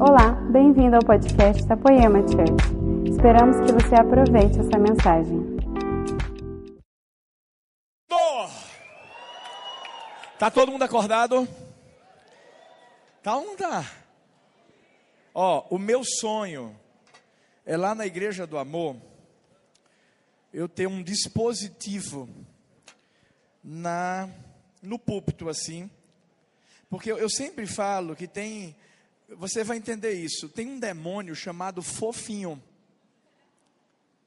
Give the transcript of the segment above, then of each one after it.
Olá, bem-vindo ao podcast da Poema Church. Esperamos que você aproveite essa mensagem. Tá todo mundo acordado? Tá ou não tá? Ó, o meu sonho é lá na Igreja do Amor eu ter um dispositivo na no púlpito assim, porque eu, eu sempre falo que tem, você vai entender isso, tem um demônio chamado fofinho.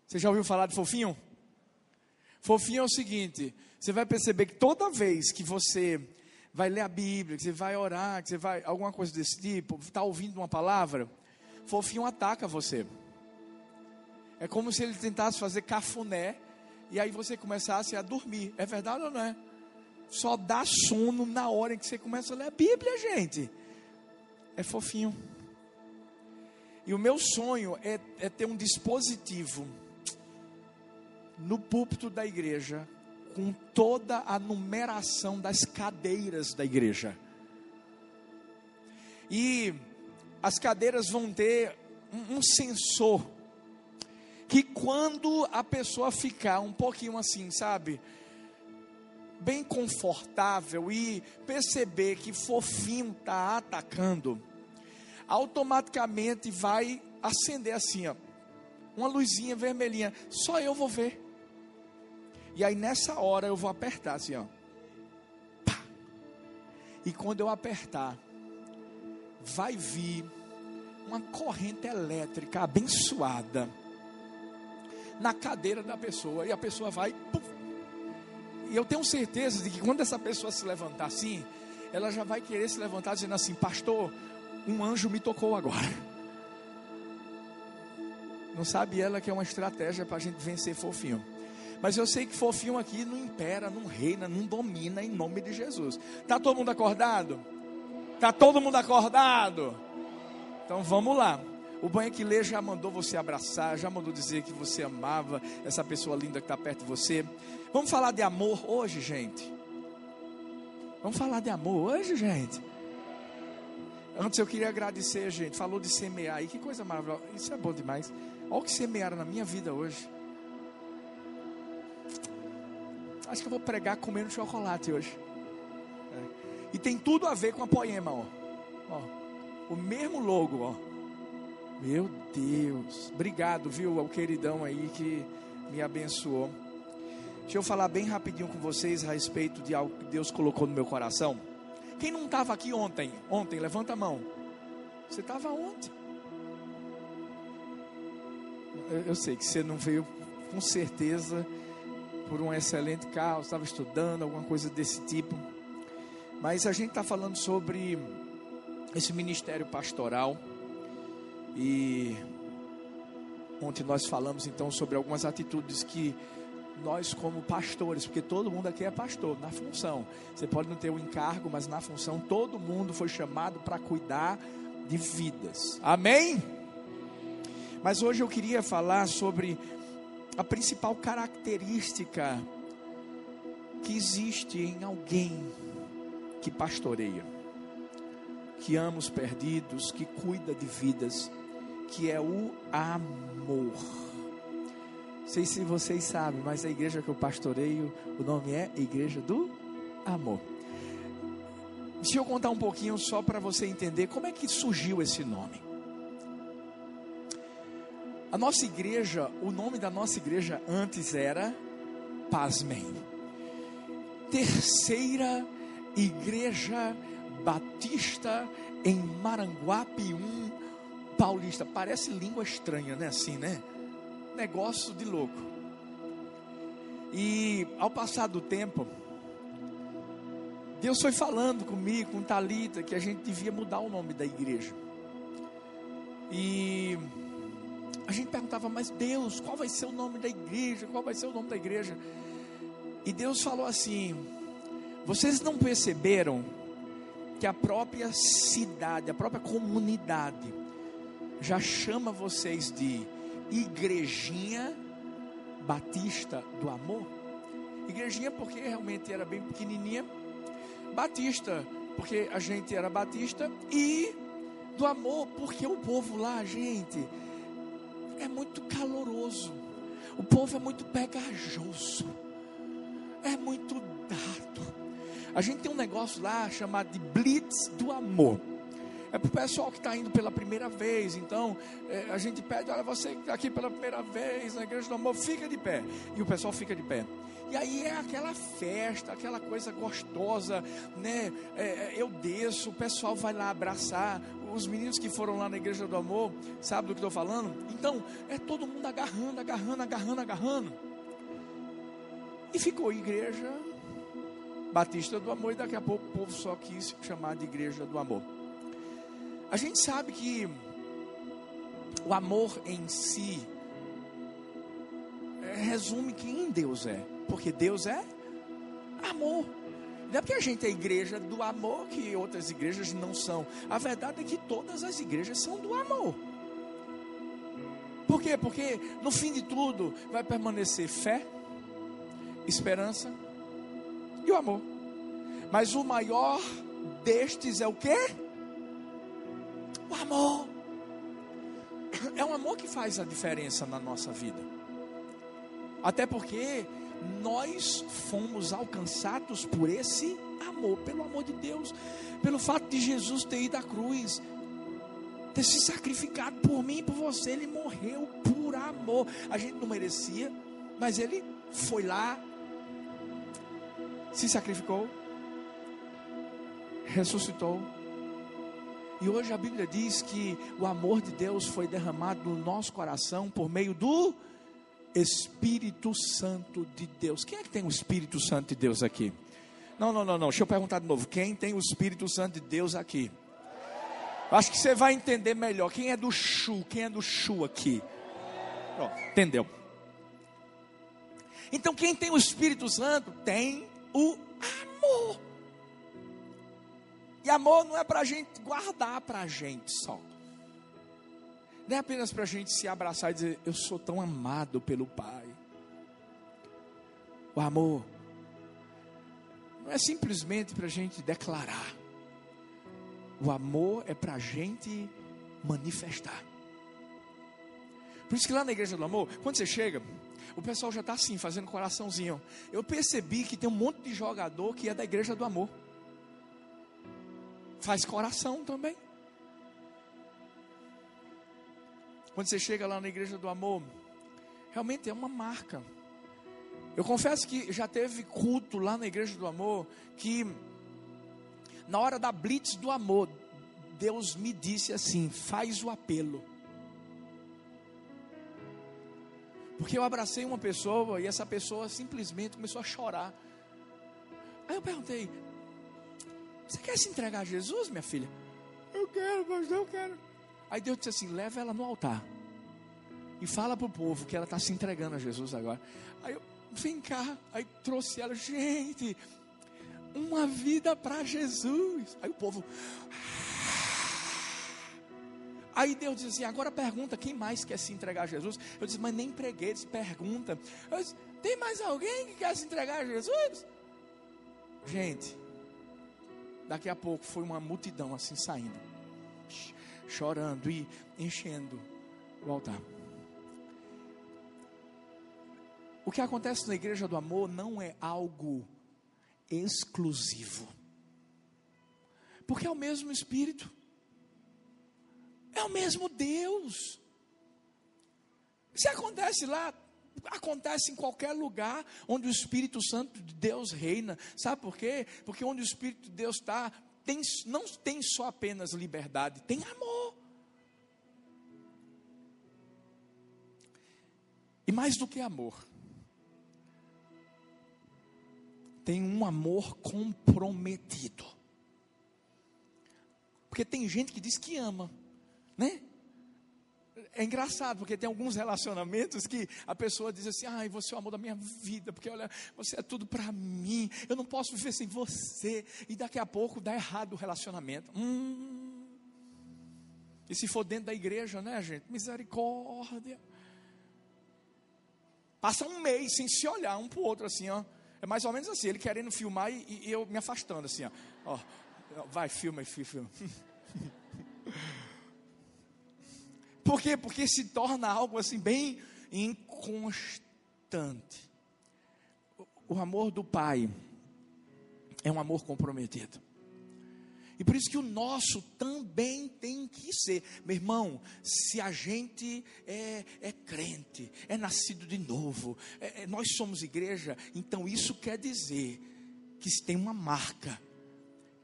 Você já ouviu falar de fofinho? Fofinho é o seguinte: você vai perceber que toda vez que você vai ler a Bíblia, que você vai orar, que você vai alguma coisa desse tipo, está ouvindo uma palavra, fofinho ataca você. É como se ele tentasse fazer cafuné e aí você começasse a dormir. É verdade ou não é? Só dá sono na hora em que você começa a ler a Bíblia, gente. É fofinho. E o meu sonho é, é ter um dispositivo no púlpito da igreja com toda a numeração das cadeiras da igreja. E as cadeiras vão ter um, um sensor que quando a pessoa ficar um pouquinho assim, sabe, bem confortável e perceber que fofinho está atacando, automaticamente vai acender assim, ó, uma luzinha vermelhinha. Só eu vou ver. E aí nessa hora eu vou apertar assim, ó. Pá. E quando eu apertar, vai vir uma corrente elétrica abençoada na cadeira da pessoa e a pessoa vai puf, e eu tenho certeza de que quando essa pessoa se levantar assim, ela já vai querer se levantar dizendo assim: Pastor, um anjo me tocou agora. Não sabe ela que é uma estratégia para a gente vencer fofinho. Mas eu sei que fofinho aqui não impera, não reina, não domina em nome de Jesus. Tá todo mundo acordado? Tá todo mundo acordado? Então vamos lá. O banho que lê já mandou você abraçar, já mandou dizer que você amava essa pessoa linda que está perto de você. Vamos falar de amor hoje, gente. Vamos falar de amor hoje, gente. Antes eu queria agradecer, gente. Falou de semear aí, que coisa maravilhosa. Isso é bom demais. Olha o que semearam na minha vida hoje. Acho que eu vou pregar comendo chocolate hoje. É. E tem tudo a ver com a poema, ó. ó. O mesmo logo, ó. Meu Deus, obrigado, viu, ao queridão aí que me abençoou. Deixa eu falar bem rapidinho com vocês a respeito de algo que Deus colocou no meu coração. Quem não estava aqui ontem? Ontem, levanta a mão. Você estava ontem. Eu, eu, sei que você não veio com certeza por um excelente carro, estava estudando, alguma coisa desse tipo. Mas a gente está falando sobre esse ministério pastoral e ontem nós falamos então sobre algumas atitudes que nós como pastores, porque todo mundo aqui é pastor, na função. Você pode não ter o um encargo, mas na função todo mundo foi chamado para cuidar de vidas. Amém? Mas hoje eu queria falar sobre a principal característica que existe em alguém que pastoreia, que ama os perdidos, que cuida de vidas que é o amor. Não sei se vocês sabem, mas a igreja que eu pastoreio, o nome é Igreja do Amor. Deixa eu contar um pouquinho só para você entender como é que surgiu esse nome. A nossa igreja, o nome da nossa igreja antes era, pasmem, Terceira Igreja Batista em Maranguape 1, paulista. Parece língua estranha, né? Assim, né? Negócio de louco. E ao passar do tempo, Deus foi falando comigo, com Talita, que a gente devia mudar o nome da igreja. E a gente perguntava, mas Deus, qual vai ser o nome da igreja? Qual vai ser o nome da igreja? E Deus falou assim: vocês não perceberam que a própria cidade, a própria comunidade, já chama vocês de Igrejinha Batista do Amor? Igrejinha porque realmente era bem pequenininha, Batista porque a gente era batista e do amor, porque o povo lá, gente, é muito caloroso. O povo é muito pegajoso. É muito dado. A gente tem um negócio lá chamado de Blitz do Amor. É para o pessoal que está indo pela primeira vez. Então, é, a gente pede: olha, você que está aqui pela primeira vez na Igreja do Amor, fica de pé. E o pessoal fica de pé. E aí é aquela festa, aquela coisa gostosa, né? É, é eu desço, o pessoal vai lá abraçar. Os meninos que foram lá na Igreja do Amor, sabe do que estou falando? Então, é todo mundo agarrando, agarrando, agarrando, agarrando. E ficou a igreja Batista do Amor, e daqui a pouco o povo só quis chamar de Igreja do Amor. A gente sabe que o amor em si resume quem Deus é, porque Deus é amor. Não é porque a gente é igreja do amor que outras igrejas não são. A verdade é que todas as igrejas são do amor. Por quê? Porque no fim de tudo vai permanecer fé, esperança e o amor. Mas o maior destes é o quê? O amor. É um amor que faz a diferença na nossa vida. Até porque nós fomos alcançados por esse amor, pelo amor de Deus, pelo fato de Jesus ter ido à cruz, ter se sacrificado por mim e por você, ele morreu por amor. A gente não merecia, mas ele foi lá, se sacrificou, ressuscitou e hoje a Bíblia diz que o amor de Deus foi derramado no nosso coração por meio do Espírito Santo de Deus. Quem é que tem o Espírito Santo de Deus aqui? Não, não, não, não. Deixa eu perguntar de novo. Quem tem o Espírito Santo de Deus aqui? Acho que você vai entender melhor. Quem é do Chu? Quem é do Chu aqui? entendeu? Então, quem tem o Espírito Santo tem o amor. E amor não é para a gente guardar para a gente só. Não é apenas para a gente se abraçar e dizer: Eu sou tão amado pelo Pai. O amor não é simplesmente para a gente declarar. O amor é para a gente manifestar. Por isso que lá na igreja do amor, quando você chega, o pessoal já está assim, fazendo coraçãozinho. Eu percebi que tem um monte de jogador que é da igreja do amor faz coração também. Quando você chega lá na igreja do amor, realmente é uma marca. Eu confesso que já teve culto lá na igreja do amor que na hora da blitz do amor, Deus me disse assim: faz o apelo. Porque eu abracei uma pessoa e essa pessoa simplesmente começou a chorar. Aí eu perguntei: você quer se entregar a Jesus, minha filha? Eu quero, mas eu quero. Aí Deus disse assim: leva ela no altar. E fala para o povo que ela está se entregando a Jesus agora. Aí eu, vem cá. Aí trouxe ela, gente, uma vida para Jesus. Aí o povo. Aí Deus disse assim: agora pergunta quem mais quer se entregar a Jesus. Eu disse, mas nem preguei, disse, pergunta. Eu disse, tem mais alguém que quer se entregar a Jesus? Gente, Daqui a pouco foi uma multidão assim saindo, chorando e enchendo o altar. O que acontece na igreja do amor não é algo exclusivo, porque é o mesmo Espírito, é o mesmo Deus. Se acontece lá, acontece em qualquer lugar onde o Espírito Santo de Deus reina. Sabe por quê? Porque onde o Espírito de Deus está, tem, não tem só apenas liberdade, tem amor. E mais do que amor, tem um amor comprometido. Porque tem gente que diz que ama, né? É engraçado, porque tem alguns relacionamentos que a pessoa diz assim: ai, você é o amor da minha vida, porque olha, você é tudo para mim, eu não posso viver sem você. E daqui a pouco dá errado o relacionamento. Hum. E se for dentro da igreja, né, gente? Misericórdia. Passa um mês sem se olhar um para o outro, assim, ó. É mais ou menos assim, ele querendo filmar e, e eu me afastando, assim, ó. ó vai, filma, filma. Por quê? Porque se torna algo assim bem inconstante. O amor do pai é um amor comprometido. E por isso que o nosso também tem que ser. Meu irmão, se a gente é, é crente, é nascido de novo, é, é, nós somos igreja, então isso quer dizer que tem uma marca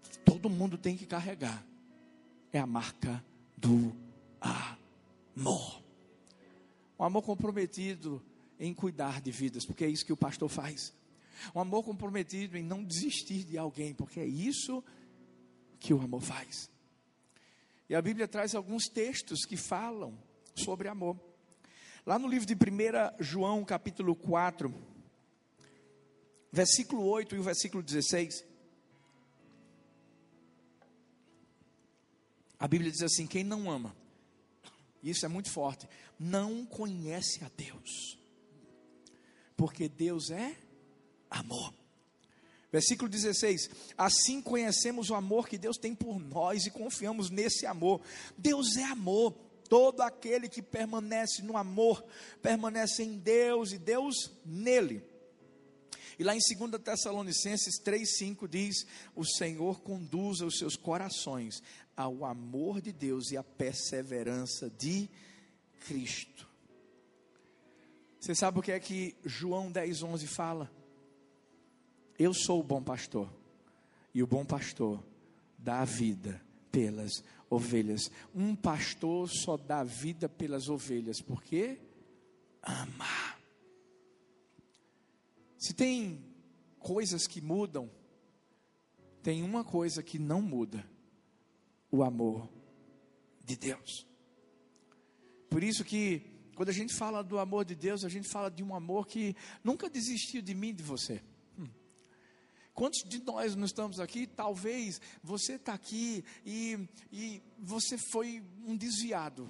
que todo mundo tem que carregar. É a marca do amor. Um amor comprometido em cuidar de vidas, porque é isso que o pastor faz. Um amor comprometido em não desistir de alguém, porque é isso que que o amor faz. E a Bíblia traz alguns textos que falam sobre amor. Lá no livro de 1 João, capítulo 4, versículo 8 e o versículo 16. A Bíblia diz assim: quem não ama, isso é muito forte, não conhece a Deus, porque Deus é amor. Versículo 16: Assim conhecemos o amor que Deus tem por nós e confiamos nesse amor. Deus é amor. Todo aquele que permanece no amor, permanece em Deus e Deus nele. E lá em 2 Tessalonicenses 3,5 diz: O Senhor conduza os seus corações ao amor de Deus e à perseverança de Cristo. Você sabe o que é que João 10,11 fala? Eu sou o bom pastor. E o bom pastor dá a vida pelas ovelhas. Um pastor só dá vida pelas ovelhas, porque ama. Se tem coisas que mudam, tem uma coisa que não muda: o amor de Deus. Por isso que quando a gente fala do amor de Deus, a gente fala de um amor que nunca desistiu de mim, de você. Quantos de nós não estamos aqui? Talvez você está aqui e, e você foi um desviado.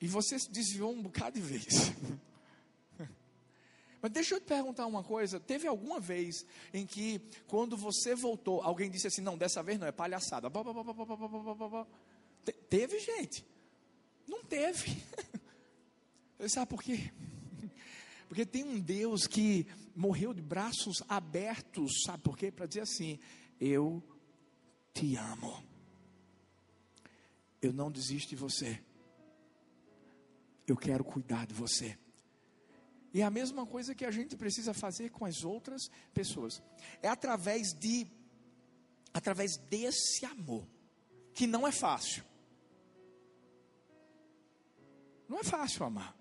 E você se desviou um bocado de vez. Mas deixa eu te perguntar uma coisa: teve alguma vez em que, quando você voltou, alguém disse assim: não, dessa vez não, é palhaçada. teve gente? Não teve. Sabe por quê? Porque tem um Deus que morreu de braços abertos, sabe por quê? Para dizer assim: Eu te amo. Eu não desisto de você. Eu quero cuidar de você. E é a mesma coisa que a gente precisa fazer com as outras pessoas. É através de através desse amor, que não é fácil. Não é fácil amar.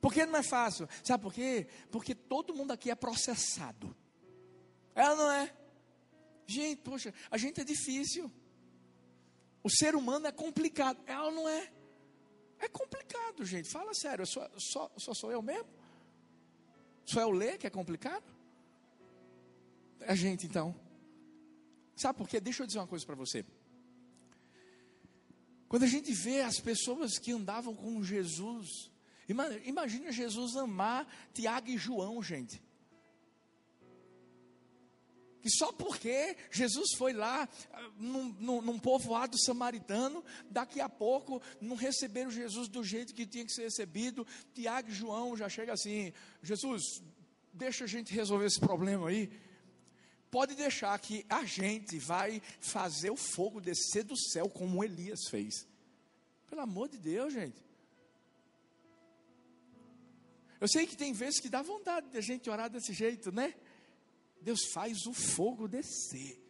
Por que não é fácil? Sabe por quê? Porque todo mundo aqui é processado. Ela não é. Gente, poxa, a gente é difícil. O ser humano é complicado. Ela não é. É complicado, gente. Fala sério. Só, só, só sou eu mesmo? Só eu ler que é complicado? É a gente então. Sabe por quê? Deixa eu dizer uma coisa para você. Quando a gente vê as pessoas que andavam com Jesus, Imagina Jesus amar Tiago e João, gente. Que só porque Jesus foi lá num, num, num, povoado samaritano, daqui a pouco não receberam Jesus do jeito que tinha que ser recebido. Tiago e João já chega assim: Jesus, deixa a gente resolver esse problema aí. Pode deixar que a gente vai fazer o fogo descer do céu como Elias fez. Pelo amor de Deus, gente. Eu sei que tem vezes que dá vontade de a gente orar desse jeito, né? Deus faz o fogo descer.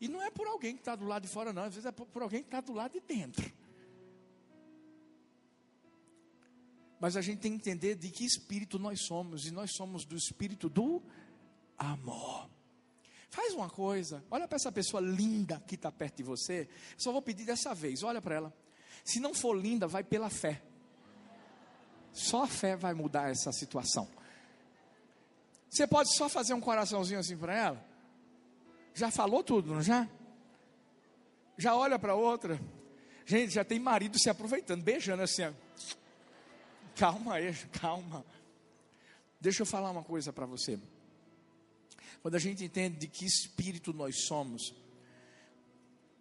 E não é por alguém que está do lado de fora, não. Às vezes é por, alguém que está do lado de dentro. Mas a gente tem que entender de que espírito nós somos. E nós somos do espírito do amor. Faz uma coisa, olha para essa pessoa linda que está perto de você. Só vou pedir dessa vez, olha para ela. Se não for linda, vai pela fé. Só a fé vai mudar essa situação. Você pode só fazer um coraçãozinho assim para ela? Já falou tudo, não já? Já olha para outra. Gente, já tem marido se aproveitando, beijando assim. Calma aí, calma. Deixa eu falar uma coisa para você. Quando a gente entende de que espírito nós somos,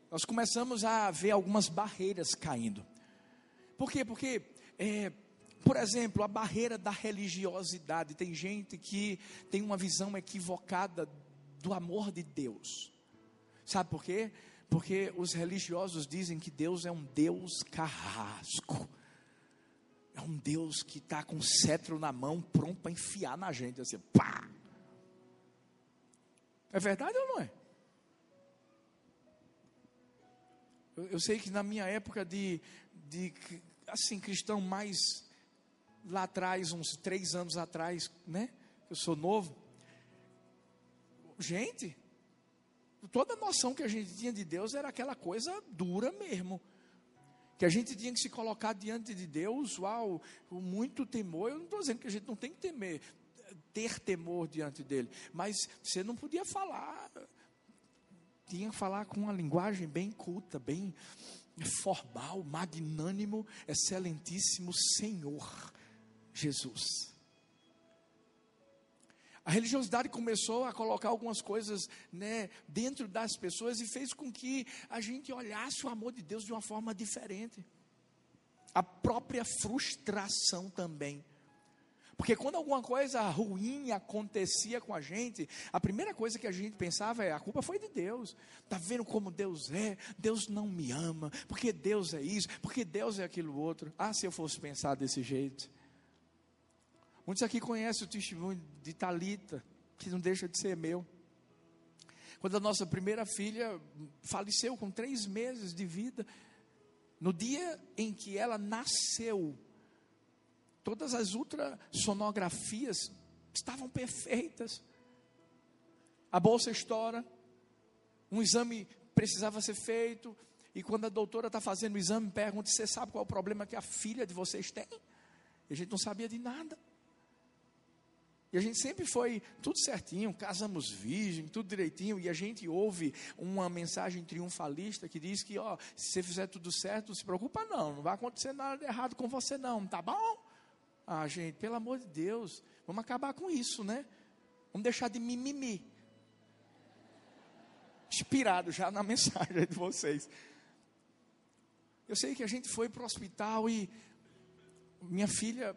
nós começamos a ver algumas barreiras caindo. Por quê? Porque, é, por exemplo, a barreira da religiosidade. Tem gente que tem uma visão equivocada do amor de Deus. Sabe por quê? Porque os religiosos dizem que Deus é um Deus carrasco. É um Deus que está com o cetro na mão, pronto para enfiar na gente, assim, pá! É verdade ou não é? Eu, eu sei que na minha época de, de, assim, cristão mais lá atrás, uns três anos atrás, né? Eu sou novo. Gente, toda a noção que a gente tinha de Deus era aquela coisa dura mesmo que a gente tinha que se colocar diante de Deus, uau, com muito temor. Eu não estou dizendo que a gente não tem que temer, ter temor diante dele, mas você não podia falar, tinha que falar com uma linguagem bem culta, bem formal, magnânimo, excelentíssimo Senhor Jesus. A religiosidade começou a colocar algumas coisas né, dentro das pessoas e fez com que a gente olhasse o amor de Deus de uma forma diferente. A própria frustração também. Porque quando alguma coisa ruim acontecia com a gente, a primeira coisa que a gente pensava é: a culpa foi de Deus. Está vendo como Deus é? Deus não me ama. Porque Deus é isso? Porque Deus é aquilo outro. Ah, se eu fosse pensar desse jeito. Muitos aqui conhecem o testemunho de Talita, que não deixa de ser meu. Quando a nossa primeira filha faleceu com três meses de vida, no dia em que ela nasceu, todas as ultrassonografias estavam perfeitas. A bolsa estoura, um exame precisava ser feito, e quando a doutora está fazendo o exame, pergunta: Você sabe qual é o problema que a filha de vocês tem? E a gente não sabia de nada. E a gente sempre foi tudo certinho, casamos virgem, tudo direitinho, e a gente ouve uma mensagem triunfalista que diz que, ó, se você fizer tudo certo, não se preocupa não, não vai acontecer nada de errado com você não, tá bom? Ah, gente, pelo amor de Deus, vamos acabar com isso, né? Vamos deixar de mimimi. Inspirado já na mensagem de vocês. Eu sei que a gente foi para o hospital e minha filha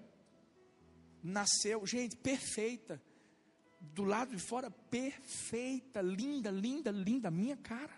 nasceu, gente, perfeita. Do lado de fora, perfeita, linda, linda, linda, minha cara.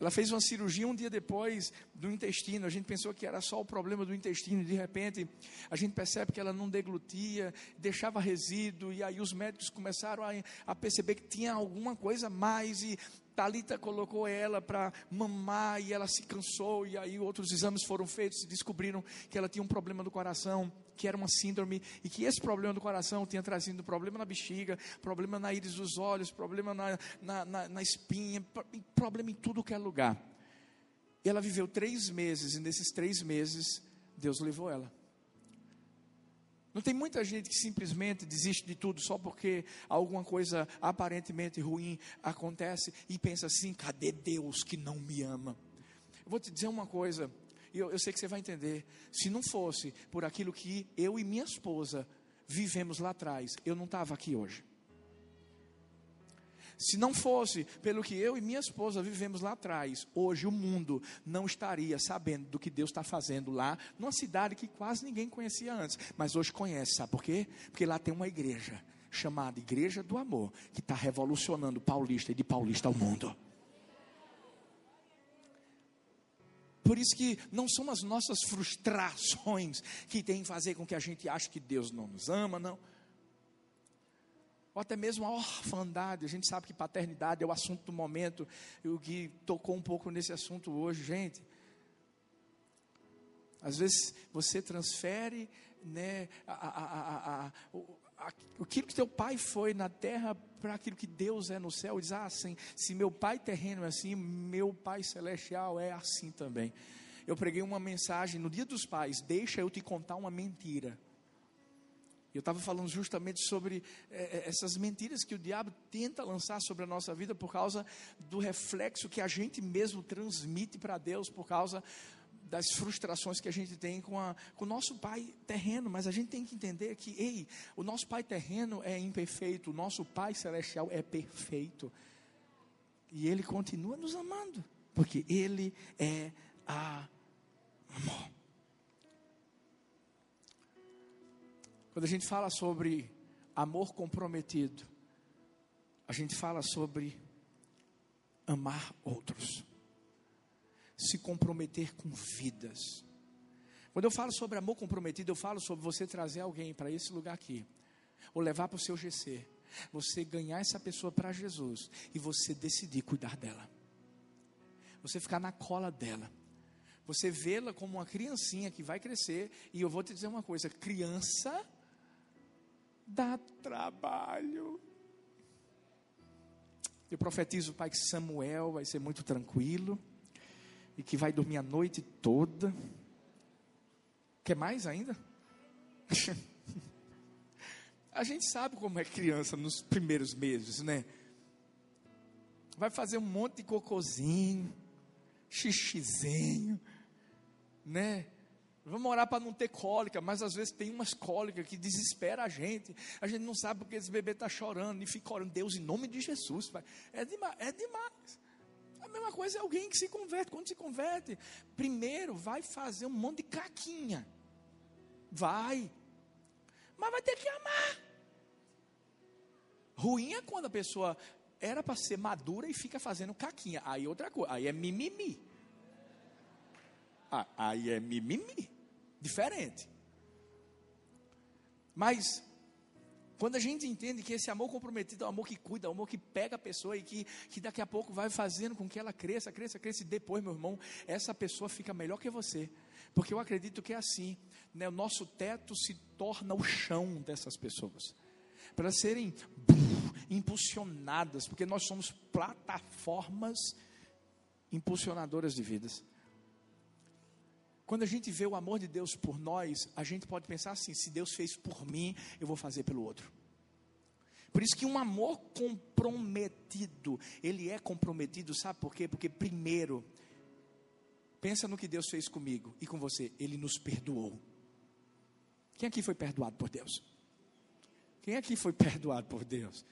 Ela fez uma cirurgia um dia depois do intestino. A gente pensou que era só o problema do intestino. De repente, a gente percebe que ela não deglutia, deixava resíduo. E aí os médicos começaram a, a perceber que tinha alguma coisa mais. E Talita colocou ela para mamar e ela se cansou e aí outros exames foram feitos e descobriram que ela tinha um problema do coração, que era uma síndrome e que esse problema do coração tinha trazido problema na bexiga, problema na íris dos olhos, problema na, na, na, na espinha, problema em tudo que é lugar. E ela viveu três meses e nesses três meses Deus levou ela. Não tem muita gente que simplesmente desiste de tudo só porque alguma coisa aparentemente ruim acontece e pensa assim: cadê Deus que não me ama? Eu vou te dizer uma coisa, e eu, eu sei que você vai entender. Se não fosse por aquilo que eu e minha esposa vivemos lá atrás, eu não estava aqui hoje. Se não fosse pelo que eu e minha esposa vivemos lá atrás, hoje o mundo não estaria sabendo do que Deus está fazendo lá, numa cidade que quase ninguém conhecia antes, mas hoje conhece, sabe por quê? Porque lá tem uma igreja chamada Igreja do Amor, que está revolucionando Paulista e de Paulista ao mundo. Por isso que não são as nossas frustrações que têm que fazer com que a gente ache que Deus não nos ama, não ou até mesmo a orfandade. A gente sabe que paternidade é o assunto do momento, e o que tocou um pouco nesse assunto hoje, gente. Às vezes você transfere né, a, a, a, aquilo que teu pai foi na terra para aquilo que Deus é no céu. Diz assim: se meu pai terreno é assim, meu pai celestial é assim também. Eu preguei uma mensagem no Dia dos Pais: Deixa eu te contar uma mentira. Eu estava falando justamente sobre é, essas mentiras que o diabo tenta lançar sobre a nossa vida por causa do reflexo que a gente mesmo transmite para Deus, por causa das frustrações que a gente tem com, a, com o nosso pai terreno. Mas a gente tem que entender que, ei, o nosso pai terreno é imperfeito, o nosso pai celestial é perfeito. E Ele continua nos amando, porque Ele é amor. Quando a gente fala sobre amor comprometido, a gente fala sobre amar outros, se comprometer com vidas. Quando eu falo sobre amor comprometido, eu falo sobre você trazer alguém para esse lugar aqui, ou levar para o seu GC, você ganhar essa pessoa para Jesus e você decidir cuidar dela, você ficar na cola dela, você vê-la como uma criancinha que vai crescer, e eu vou te dizer uma coisa: criança dá trabalho. Eu profetizo, Pai, que Samuel vai ser muito tranquilo e que vai dormir a noite toda. Quer mais ainda? a gente sabe como é criança nos primeiros meses, né? Vai fazer um monte de cocôzinho, xixizinho, né? Vamos orar para não ter cólica, mas às vezes tem umas cólicas que desespera a gente. A gente não sabe porque esse bebê está chorando e fica orando, Deus, em nome de Jesus. Pai. É demais, é demais. A mesma coisa é alguém que se converte. Quando se converte, primeiro vai fazer um monte de caquinha. Vai. Mas vai ter que amar. Ruim é quando a pessoa era para ser madura e fica fazendo caquinha. Aí outra coisa, aí é mimimi. Ah, aí é mimimi. Diferente. Mas, quando a gente entende que esse amor comprometido é um amor que cuida, é um amor que pega a pessoa e que, que daqui a pouco vai fazendo com que ela cresça, cresça, cresça, e depois, meu irmão, essa pessoa fica melhor que você. Porque eu acredito que é assim, né? o nosso teto se torna o chão dessas pessoas. Para serem impulsionadas, porque nós somos plataformas impulsionadoras de vidas. Quando a gente vê o amor de Deus por nós, a gente pode pensar assim: se Deus fez por mim, eu vou fazer pelo outro. Por isso que um amor comprometido, ele é comprometido, sabe por quê? Porque primeiro, pensa no que Deus fez comigo e com você, ele nos perdoou. Quem aqui foi perdoado por Deus? Quem aqui foi perdoado por Deus?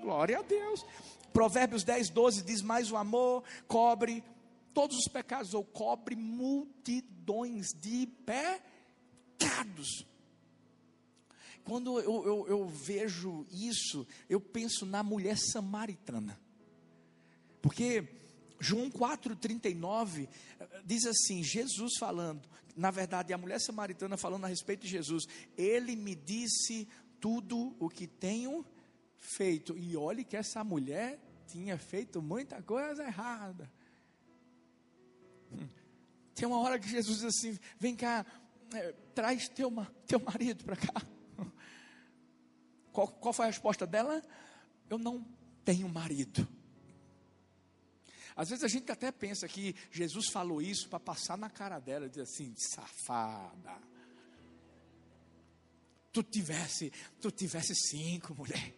Glória a Deus. Provérbios 10, 12 diz: Mais o amor cobre todos os pecados, ou cobre multidões de pecados. Quando eu, eu, eu vejo isso, eu penso na mulher samaritana. Porque João 4,39 diz assim: Jesus falando, na verdade, a mulher samaritana falando a respeito de Jesus, ele me disse tudo o que tenho feito. E olhe que essa mulher tinha feito muita coisa errada. Tem uma hora que Jesus diz assim: vem cá, é, traz teu, teu marido para cá. Qual, qual foi a resposta dela? Eu não tenho marido. Às vezes a gente até pensa que Jesus falou isso para passar na cara dela, dizer assim, safada. Tu tivesse, tu tivesse cinco, mulher.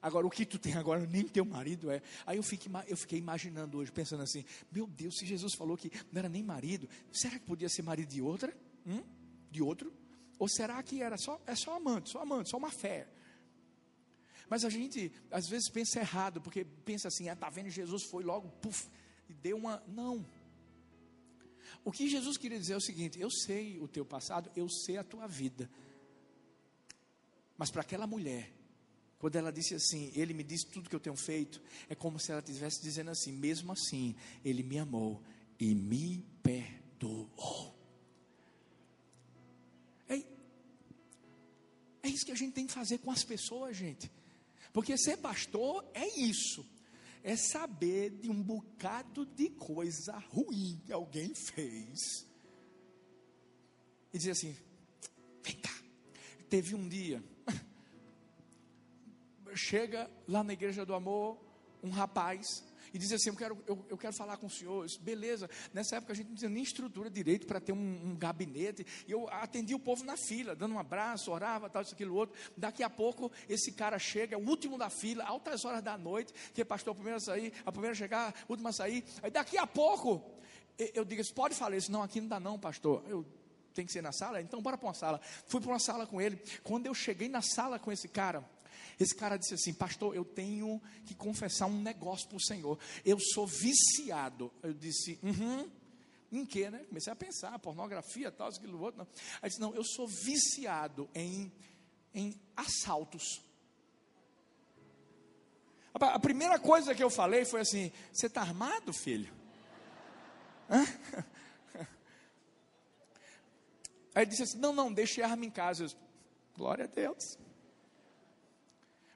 Agora, o que tu tem agora, nem teu marido é. Aí eu, fiquei, eu fiquei imaginando hoje, pensando assim: meu Deus, se Jesus falou que não era nem marido, será que podia ser marido de outra? Hum? De outro? Ou será que era só, é só amante, só amante, só uma fé? Mas a gente, às vezes, pensa errado, porque pensa assim: ah, tá vendo, Jesus foi logo, puf, e deu uma. Não. O que Jesus queria dizer é o seguinte: eu sei o teu passado, eu sei a tua vida. Mas para aquela mulher, quando ela disse assim, ele me disse tudo que eu tenho feito, é como se ela estivesse dizendo assim, mesmo assim, ele me amou e me perdoou. É, é isso que a gente tem que fazer com as pessoas, gente. Porque ser pastor é isso. É saber de um bocado de coisa ruim que alguém fez. E dizer assim: vem cá. Teve um dia chega lá na igreja do amor um rapaz e diz assim: Eu quero, eu, eu quero falar com o senhor. Disse, Beleza, nessa época a gente não tinha nem estrutura direito para ter um, um, gabinete. E eu atendi o povo na fila, dando um abraço, orava, tal, isso, aquilo, outro. Daqui a pouco esse cara chega, é o último da fila, altas horas da noite, que é pastor, primeiro a sair, a primeira a chegar, a última a sair. Aí daqui a pouco eu digo: Pode falar isso? Não, aqui não dá, não, pastor. Eu tem que ser na sala? Então bora para uma sala. Fui para uma sala com ele. Quando eu cheguei na sala com esse cara, Esse cara disse assim: Pastor, eu tenho que confessar um negócio para o Senhor. Eu sou viciado. Eu disse: Uhum. Em quê, né? Comecei a pensar, pornografia, tal, aquilo outro. Não. Aí disse: Não, eu sou viciado em, em assaltos. A primeira coisa que eu falei foi assim: Você está armado, filho? Hã? Aí ele disse assim: Não, não, deixe a arma em casa. Eu, Glória a Deus.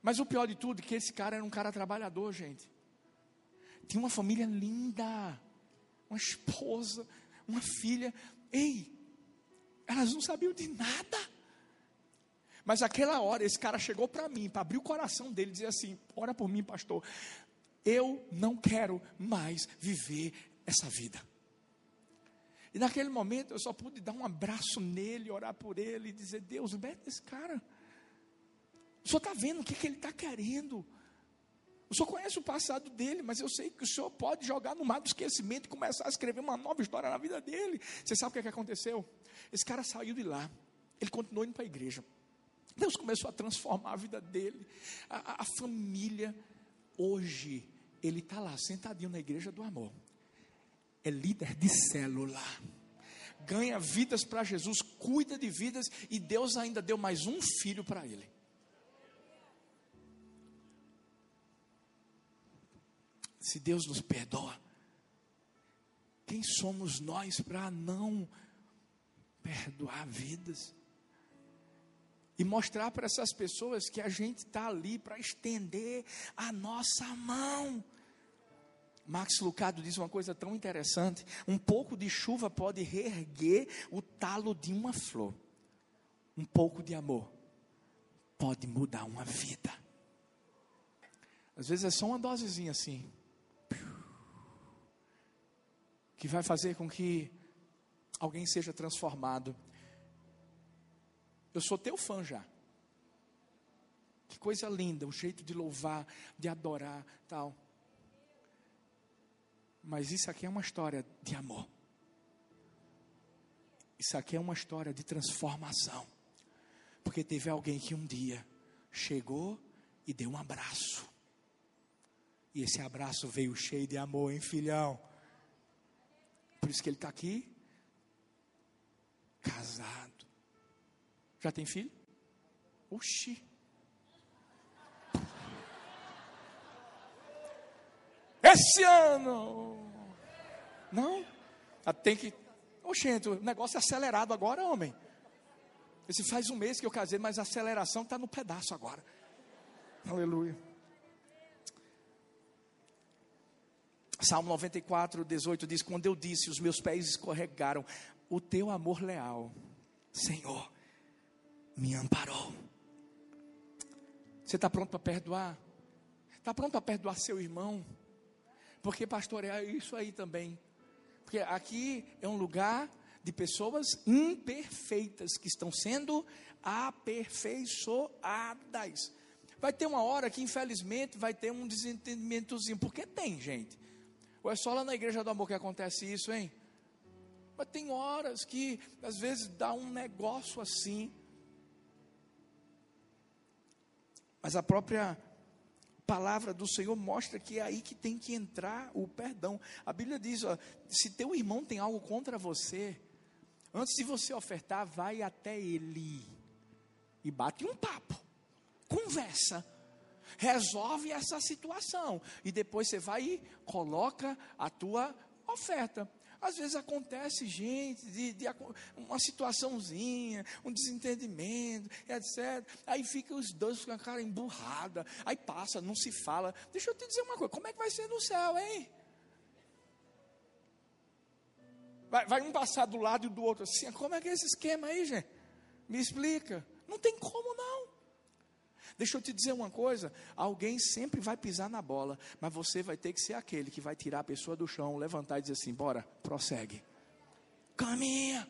Mas o pior de tudo é que esse cara era um cara trabalhador, gente. Tinha uma família linda, uma esposa, uma filha. Ei, elas não sabiam de nada. Mas aquela hora, esse cara chegou para mim, para abrir o coração dele e dizer assim: Ora por mim, pastor. Eu não quero mais viver essa vida. E naquele momento eu só pude dar um abraço nele, orar por ele e dizer: Deus, liberta esse cara. O senhor está vendo o que, que ele está querendo. O senhor conhece o passado dele, mas eu sei que o senhor pode jogar no mar do esquecimento e começar a escrever uma nova história na vida dele. Você sabe o que, é que aconteceu? Esse cara saiu de lá, ele continuou indo para a igreja. Deus começou a transformar a vida dele, a, a, família. Hoje, ele está lá, sentadinho na igreja do amor é líder de célula. Ganha vidas para Jesus, cuida de vidas e Deus ainda deu mais um filho para ele. Se Deus nos perdoa, quem somos nós para não perdoar vidas? E mostrar para essas pessoas que a gente está ali para estender a nossa mão. Max Lucado diz uma coisa tão interessante: um pouco de chuva pode reerguer o talo de uma flor. Um pouco de amor pode mudar uma vida. Às vezes é só uma dosezinha assim, que vai fazer com que alguém seja transformado. Eu sou teu fã já. Que coisa linda, o jeito de louvar, de adorar, tal. Mas isso aqui é uma história de amor. Isso aqui é uma história de transformação. Porque teve alguém que um dia chegou e deu um abraço. E esse abraço veio cheio de amor, hein, filhão? Isso que ele está aqui, casado. Já tem filho? Oxi. esse ano. Não? Ah, tem que. Oxente, o negócio é acelerado agora, homem. Esse faz um mês que eu casei, mas a aceleração está no pedaço agora. Aleluia. Salmo 94, 18 diz: Quando eu disse, os meus pés escorregaram, o teu amor leal, Senhor, me amparou. Você está pronto para perdoar? Está pronto para perdoar seu irmão? Porque, pastor, é isso aí também. Porque aqui é um lugar de pessoas imperfeitas que estão sendo aperfeiçoadas. Vai ter uma hora que, infelizmente, vai ter um desentendimentozinho. Porque tem, gente. Ou é só lá na igreja do amor que acontece isso, hein? Mas tem horas que, às vezes, dá um negócio assim. Mas a própria palavra do Senhor mostra que é aí que tem que entrar o perdão. A Bíblia diz: ó, se teu irmão tem algo contra você, antes de você ofertar, vai até ele e bate um papo, conversa, resolve essa situação e depois você vai e coloca a tua oferta. Às vezes acontece, gente, de, de, uma situaçãozinha, um desentendimento, etc. Aí fica os dois com a cara emburrada, aí passa, não se fala. Deixa eu te dizer uma coisa: como é que vai ser no céu, hein? Vai, vai um passar do lado e do outro assim. Como é que é esse esquema aí, gente? Me explica. Não tem como. Deixa eu te dizer uma coisa: alguém sempre vai pisar na bola, mas você vai ter que ser aquele que vai tirar a pessoa do chão, levantar e dizer assim: bora, prossegue, caminha.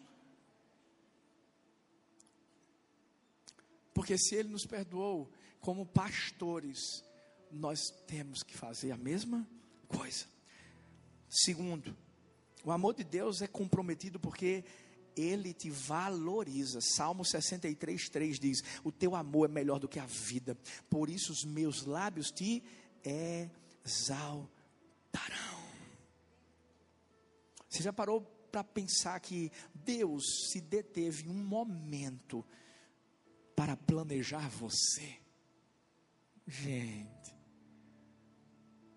Porque se Ele nos perdoou, como pastores, nós temos que fazer a mesma coisa. Segundo, o amor de Deus é comprometido porque ele te valoriza. Salmo 63, 3 diz: O teu amor é melhor do que a vida, por isso os meus lábios te exaltarão. Você já parou para pensar que Deus se deteve um momento para planejar você? Gente,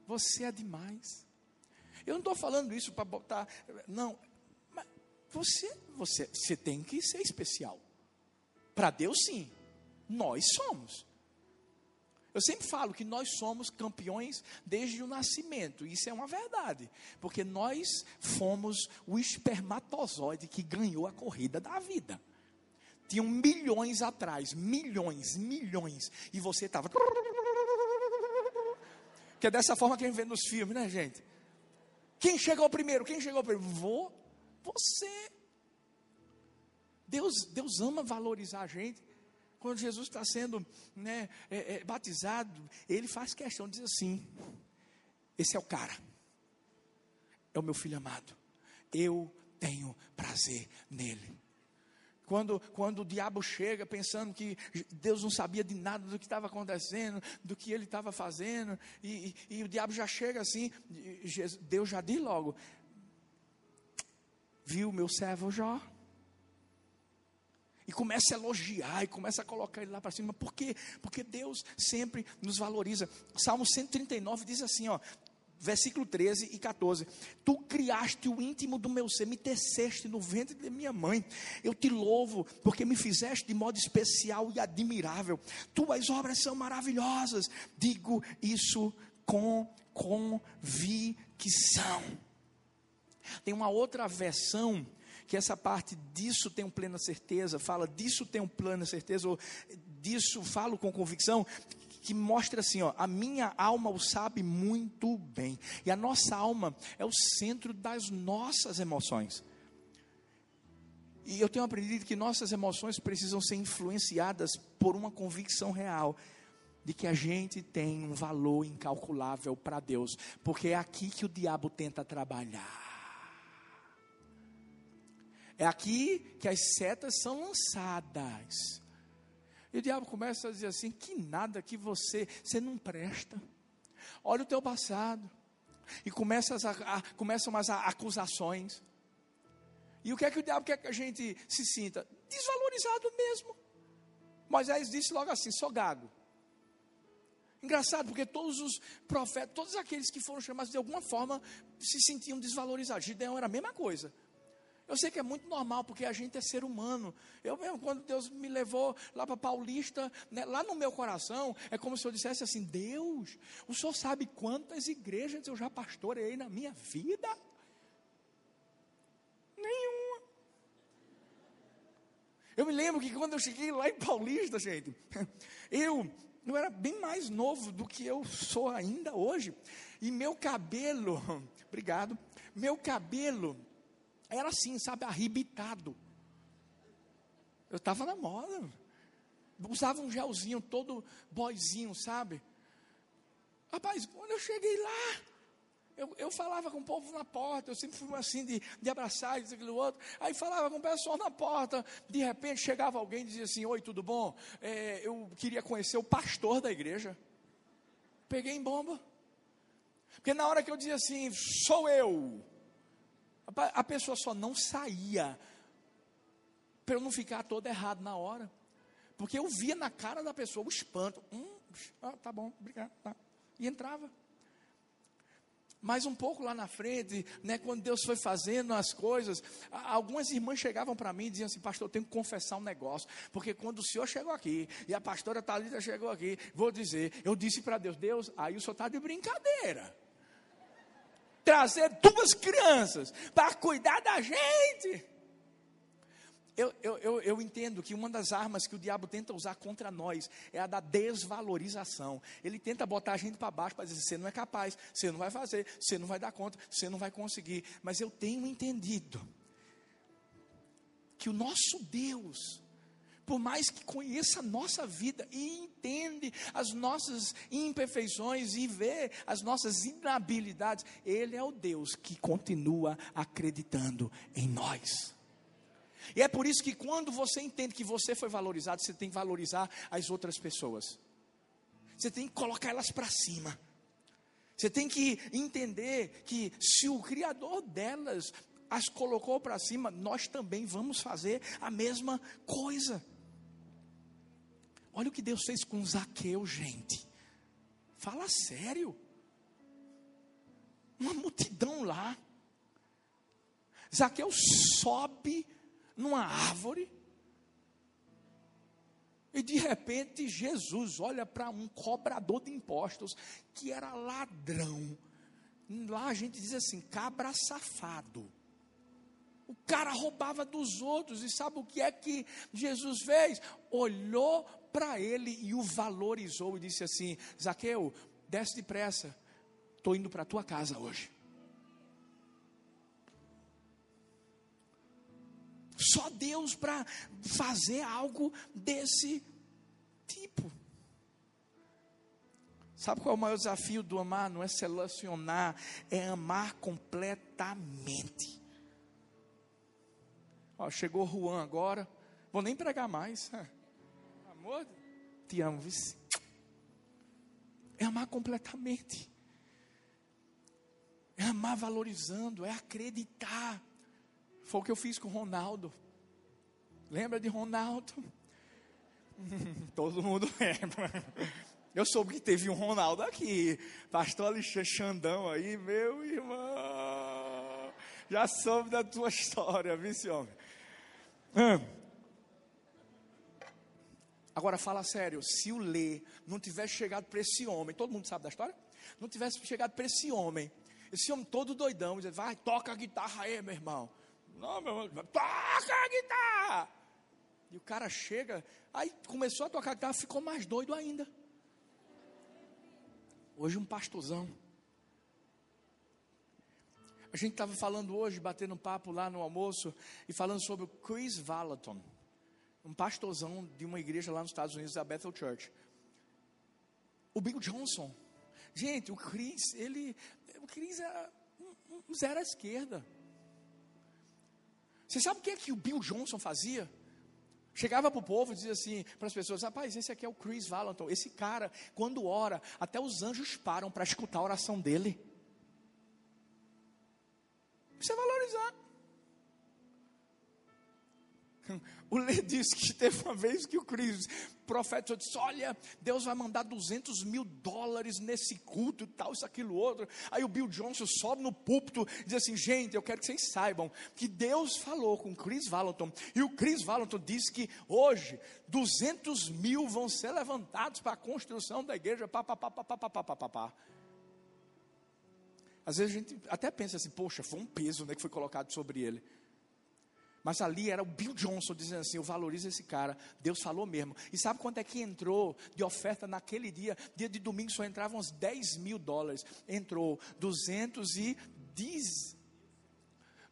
você é demais. Eu não estou falando isso para botar, não, você, você, você tem que ser especial. Para Deus, sim, nós somos. Eu sempre falo que nós somos campeões desde o nascimento. Isso é uma verdade, porque nós fomos o espermatozoide que ganhou a corrida da vida. Tinham milhões atrás, milhões, milhões, e você estava. Que é dessa forma que a gente vê nos filmes, né, gente? Quem chegou primeiro? Quem chegou primeiro? Vou, você. Deus, Deus ama valorizar a gente quando Jesus está sendo né, é, é, batizado, ele faz questão, diz assim: esse é o cara, é o meu filho amado, eu tenho prazer nele. Quando, quando o diabo chega pensando que Deus não sabia de nada do que estava acontecendo, do que ele estava fazendo, e, e, e, o diabo já chega assim, Deus já diz logo: Viu meu servo Jó? e começa a elogiar e começa a colocar ele lá para cima. Por quê? Porque Deus sempre nos valoriza. Salmo 139 diz assim, ó, versículo 13 e 14: Tu criaste o íntimo do meu ser, me teceste no ventre de minha mãe. Eu te louvo, porque me fizeste de modo especial e admirável. Tuas obras são maravilhosas. Digo isso com convicção. Tem uma outra versão que essa parte disso tenho plena certeza, fala disso tenho plena certeza, ou disso falo com convicção, que mostra assim, ó, a minha alma o sabe muito bem. E a nossa alma é o centro das nossas emoções. E eu tenho aprendido que nossas emoções precisam ser influenciadas por uma convicção real de que a gente tem um valor incalculável para Deus, porque é aqui que o diabo tenta trabalhar. É aqui que as setas são lançadas. E o diabo começa a dizer assim: que nada que você, você não presta. Olha o teu passado. E começa a, a, começam as acusações. E o que é que o diabo quer que a gente se sinta? Desvalorizado mesmo. Moisés disse logo assim: sou gago. Engraçado, porque todos os profetas, todos aqueles que foram chamados de alguma forma, se sentiam desvalorizados. Gideão era a mesma coisa. Eu sei que é muito normal, porque a gente é ser humano. Eu mesmo, quando Deus me levou lá para Paulista, né, lá no meu coração, é como se eu dissesse assim: Deus, o Senhor sabe quantas igrejas eu já pastorei na minha vida? Nenhuma. Eu me lembro que quando eu cheguei lá em Paulista, gente, eu, eu era bem mais novo do que eu sou ainda hoje. E meu cabelo, obrigado, meu cabelo era assim, sabe, arrebitado. Eu estava na moda. Usava um gelzinho todo boizinho, sabe? Rapaz, quando eu cheguei lá, eu, eu, falava com o povo na porta, eu sempre fui assim de, de abraçar, isso, aquilo outro. Aí falava com o pessoal na porta, de repente chegava alguém e dizia assim: Oi, tudo bom? É, eu queria conhecer o pastor da igreja. Peguei em bomba. Porque na hora que eu dizia assim, sou eu, a pessoa só não saía para eu não ficar todo errado na hora. Porque eu via na cara da pessoa o espanto. Hum, ah, tá bom, obrigado. Tá. E entrava. Mas um pouco lá na frente, né, quando Deus foi fazendo as coisas, algumas irmãs chegavam para mim e diziam assim: Pastor, eu tenho que confessar um negócio, porque quando o senhor chegou aqui e a pastora Thalita chegou aqui, vou dizer, eu disse para Deus: Deus, aí o senhor está de brincadeira trazer duas crianças para cuidar da gente. Eu, eu, eu, eu, entendo que uma das armas que o diabo tenta usar contra nós é a da desvalorização. Ele tenta botar a gente para baixo para dizer: você não é capaz, você não vai fazer, você não vai dar conta, você não vai conseguir. Mas eu tenho entendido que o nosso Deus, por mais que conheça a nossa vida e entende as nossas imperfeições e vê as nossas inabilidades, Ele é o Deus que continua acreditando em nós. E é por isso que quando você entende que você foi valorizado, você tem que valorizar as outras pessoas. Você tem que colocar elas para cima. Você tem que entender que se o Criador delas as colocou para cima, nós também vamos fazer a mesma coisa. Olha o que Deus fez com Zaqueu, gente. Fala sério. Uma multidão lá. Zaqueu sobe numa árvore. E de repente Jesus olha para um cobrador de impostos que era ladrão. Lá a gente diz assim: cabra safado. O cara roubava dos outros, e sabe o que é que Jesus fez? Olhou para ele e o valorizou e disse assim: Zaqueu, desce depressa, estou indo para a tua casa hoje. Só Deus para fazer algo desse tipo. Sabe qual é o maior desafio do amar? Não é selecionar, é amar completamente. Ó, chegou Juan agora, vou nem pregar mais. Amor, te amo, vice. É amar completamente. É amar valorizando, é acreditar. Foi o que eu fiz com Ronaldo. Lembra de Ronaldo? Todo mundo lembra. Eu soube que teve um Ronaldo aqui. Pastor Alexandre Xandão aí, meu irmão. Já soube da tua história, viu, esse homem? Hum. Agora fala sério, se o Lê não tivesse chegado para esse homem, todo mundo sabe da história? Não tivesse chegado para esse homem, esse homem todo doidão, dizendo, vai, toca a guitarra aí, meu irmão. Não, meu irmão, toca a guitarra. E o cara chega, aí começou a tocar a guitarra, ficou mais doido ainda. Hoje um pastorzão. A gente estava falando hoje, batendo um papo lá no almoço, e falando sobre o Chris Valaton um pastorzão de uma igreja lá nos Estados Unidos, da Bethel Church. O Bill Johnson. Gente, o Chris, ele. O Chris era um, um zero à esquerda. Você sabe o que é que o Bill Johnson fazia? Chegava para o povo e dizia assim para as pessoas: rapaz, esse aqui é o Chris Valentin. Esse cara, quando ora, até os anjos param para escutar a oração dele. Precisa valorizar. O Lê disse que teve uma vez que o Cris, profeta, disse: Olha, Deus vai mandar 200 mil dólares nesse culto, tal, isso, aquilo, outro. Aí o Bill Johnson sobe no púlpito e diz assim: Gente, eu quero que vocês saibam que Deus falou com Chris Valentin. E o Chris Valentin disse que hoje 200 mil vão ser levantados para a construção da igreja. Pá, pá, pá, pá, pá, pá, pá, pá, pá. Às vezes a gente até pensa assim: Poxa, foi um peso né, que foi colocado sobre ele. Mas ali era o Bill Johnson dizendo assim: Eu valorizo esse cara. Deus falou mesmo. E sabe quanto é que entrou de oferta naquele dia? Dia de domingo só entravam uns 10 mil dólares. Entrou 210.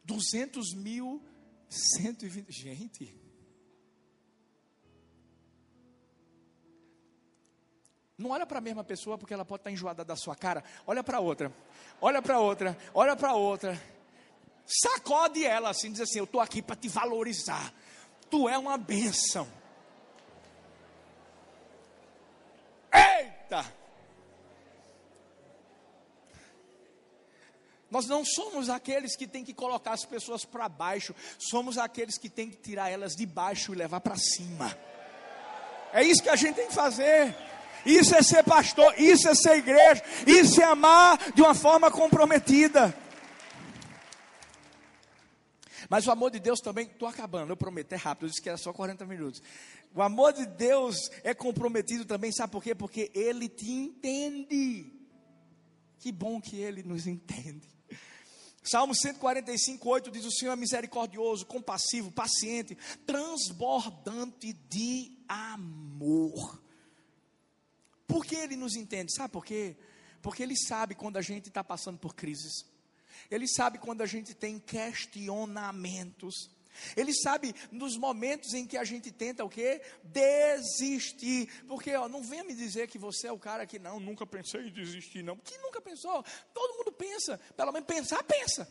200 mil 120. Gente. Não olha para a mesma pessoa porque ela pode estar enjoada da sua cara. Olha para outra. Olha para outra. Olha para outra sacode ela assim, diz assim: Eu estou aqui para te valorizar. Tu é uma bênção. Eita! Nós não somos aqueles que tem que colocar as pessoas para baixo, somos aqueles que tem que tirar elas de baixo e levar para cima. É isso que a gente tem que fazer. Isso é ser pastor, isso é ser igreja, isso é amar de uma forma comprometida. Mas o amor de Deus também, estou acabando, eu prometo, é rápido, eu disse que era só 40 minutos. O amor de Deus é comprometido também, sabe por quê? Porque Ele te entende. Que bom que Ele nos entende. Salmo 145, 8 diz: O Senhor é misericordioso, compassivo, paciente, transbordante de amor. Por que Ele nos entende? Sabe por quê? Porque Ele sabe quando a gente está passando por crises. Ele sabe quando a gente tem questionamentos. Ele sabe nos momentos em que a gente tenta o quê? Desistir. Porque ó, não venha me dizer que você é o cara que não, nunca pensei em desistir, não. Que nunca pensou? Todo mundo pensa. Pelo menos pensar, pensa.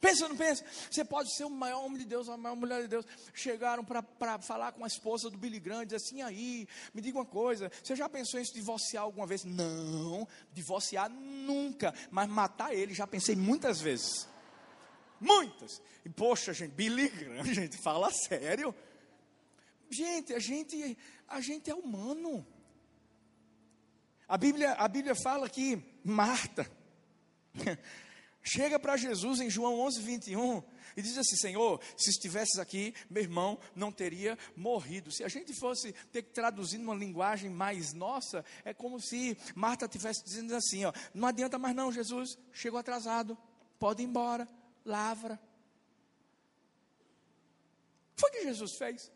Pensa não pensa? Você pode ser o maior homem de Deus, a maior mulher de Deus. Chegaram para falar com a esposa do Billy dizer assim, aí, me diga uma coisa, você já pensou em se divorciar alguma vez? Não, divorciar nunca, mas matar ele já pensei muitas vezes. Muitas. E poxa, gente, Billy Graham, gente, fala sério. Gente, a gente, a gente é humano. A Bíblia, a Bíblia fala que Marta chega para Jesus em João 11, 21 e diz assim: Senhor, se estivesses aqui, meu irmão não teria morrido. Se a gente fosse ter que traduzir numa linguagem mais nossa, é como se Marta estivesse dizendo assim: ó, não adianta mais não, Jesus, chegou atrasado, pode ir embora, lavra. Foi o que Jesus fez.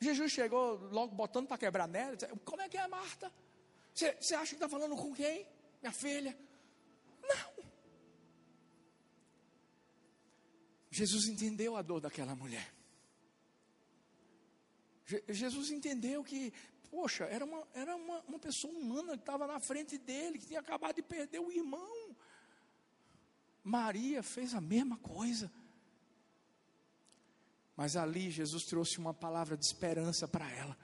Jesus chegou logo botando para quebrar nela. Como é que é, Marta? Você acha que está falando com quem? Minha filha? Jesus entendeu a dor daquela mulher. Je, Jesus entendeu que, poxa, era uma, era uma, uma pessoa humana que estava na frente dele, que tinha acabado de perder o irmão. Maria fez a mesma coisa. Mas ali Jesus trouxe uma palavra de esperança para ela.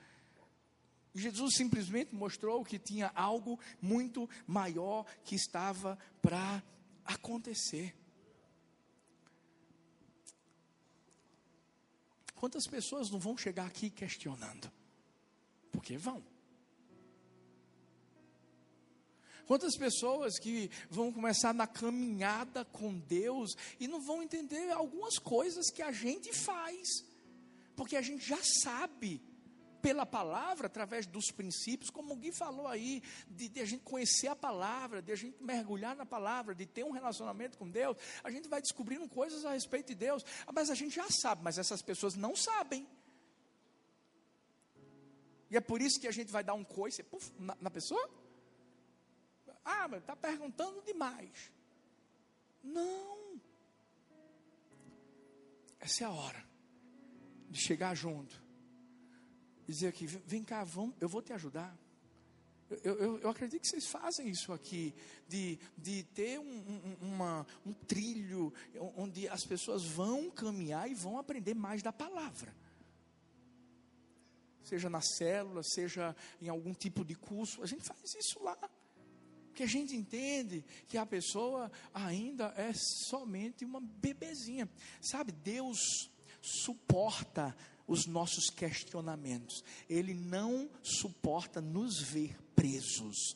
Jesus simplesmente mostrou que tinha algo muito maior que estava para acontecer. Quantas pessoas não vão chegar aqui questionando? Porque vão. Quantas pessoas que vão começar na caminhada com Deus e não vão entender algumas coisas que a gente faz, porque a gente já sabe pela palavra, através dos princípios, como o Gui falou aí, de, de, a gente conhecer a palavra, de a gente mergulhar na palavra, de ter um relacionamento com Deus, a gente vai descobrindo coisas a respeito de Deus, mas a gente já sabe, mas essas pessoas não sabem. E é por isso que a gente vai dar um coice puff, na, na pessoa. Ah, mas está perguntando demais. Não. Essa é a hora de chegar junto dizer aqui: vem cá, vamos, eu vou te ajudar. Eu, eu, eu, acredito que vocês fazem isso aqui, de, de ter um, um, uma, um trilho onde as pessoas vão caminhar e vão aprender mais da palavra. Seja na célula, seja em algum tipo de curso, a gente faz isso lá. Porque a gente entende que a pessoa ainda é somente uma bebezinha. Sabe, Deus suporta os nossos questionamentos. Ele não suporta nos ver presos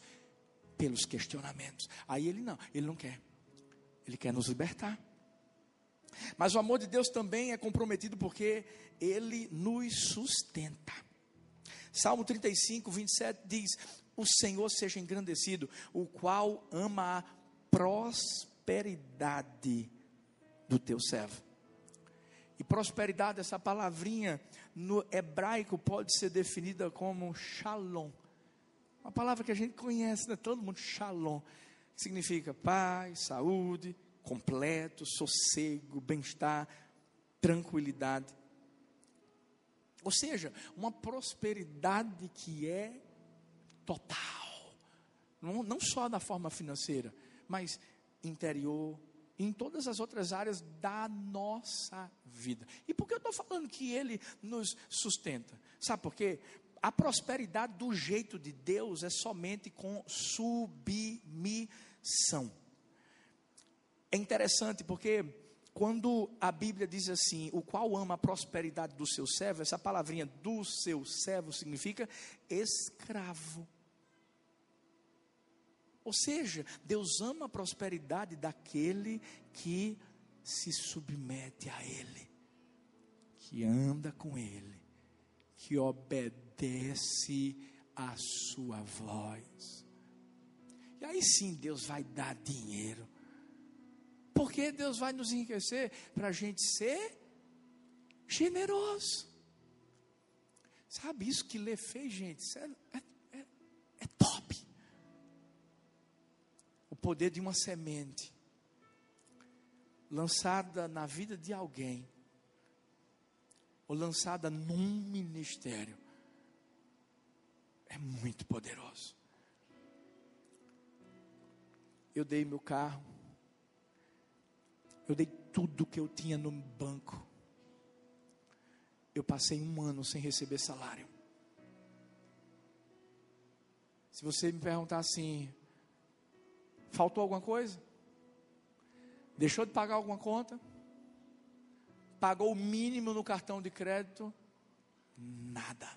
pelos questionamentos. Aí ele não, ele não quer. Ele quer nos libertar. Mas o amor de Deus também é comprometido porque ele nos sustenta. Salmo 35, 27 diz: O Senhor seja engrandecido, o qual ama a prosperidade do teu servo. E prosperidade, essa palavrinha no hebraico pode ser definida como shalom. Uma palavra que a gente conhece, né? todo mundo, shalom. Significa paz, saúde, completo, sossego, bem-estar, tranquilidade. Ou seja, uma prosperidade que é total. Não, não só na forma financeira, mas interior, em todas as outras áreas da nossa vida. E por que eu estou falando que Ele nos sustenta? Sabe por quê? A prosperidade do jeito de Deus é somente com submissão. É interessante porque quando a Bíblia diz assim, o qual ama a prosperidade do seu servo, essa palavrinha do seu servo significa escravo. Ou seja, Deus ama a prosperidade daquele que se submete a Ele, que anda com Ele, que obedece a Sua voz. E aí sim Deus vai dar dinheiro. Porque Deus vai nos enriquecer para a gente ser generoso. Sabe isso que Lê fez, gente? Isso é, é, é, é top poder de uma semente lançada na vida de alguém, ou lançada num ministério, é muito poderoso. Eu dei meu carro, Eu dei tudo que eu tinha no banco. Eu passei um ano sem receber salário. Se você me perguntar assim, faltou alguma coisa? Deixou de pagar alguma conta? Pagou o mínimo no cartão de crédito? Nada.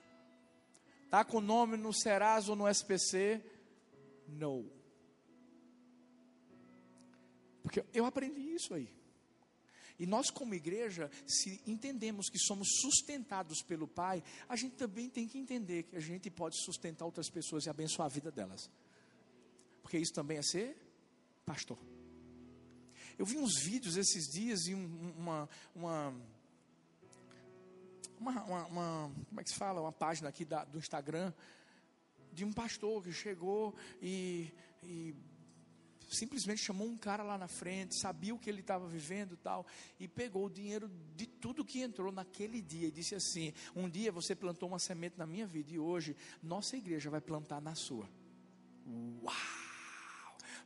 Está com o nome no Serasa ou no SPC? Não. Porque eu aprendi isso aí. E nós, como igreja, se entendemos que somos sustentados pelo Pai, a gente também tem que entender que a gente pode sustentar outras pessoas e abençoar a vida delas. Porque isso também é ser pastor. Eu vi uns vídeos esses dias e uma, uma, uma, uma, uma, como é que se fala? Uma página aqui da, do Instagram de um pastor que chegou e, e simplesmente chamou um cara lá na frente, sabia o que ele estava vivendo tal, e pegou o dinheiro de tudo que entrou naquele dia e disse assim: Um dia você plantou uma semente na minha vida e hoje nossa igreja vai plantar na sua. Uau!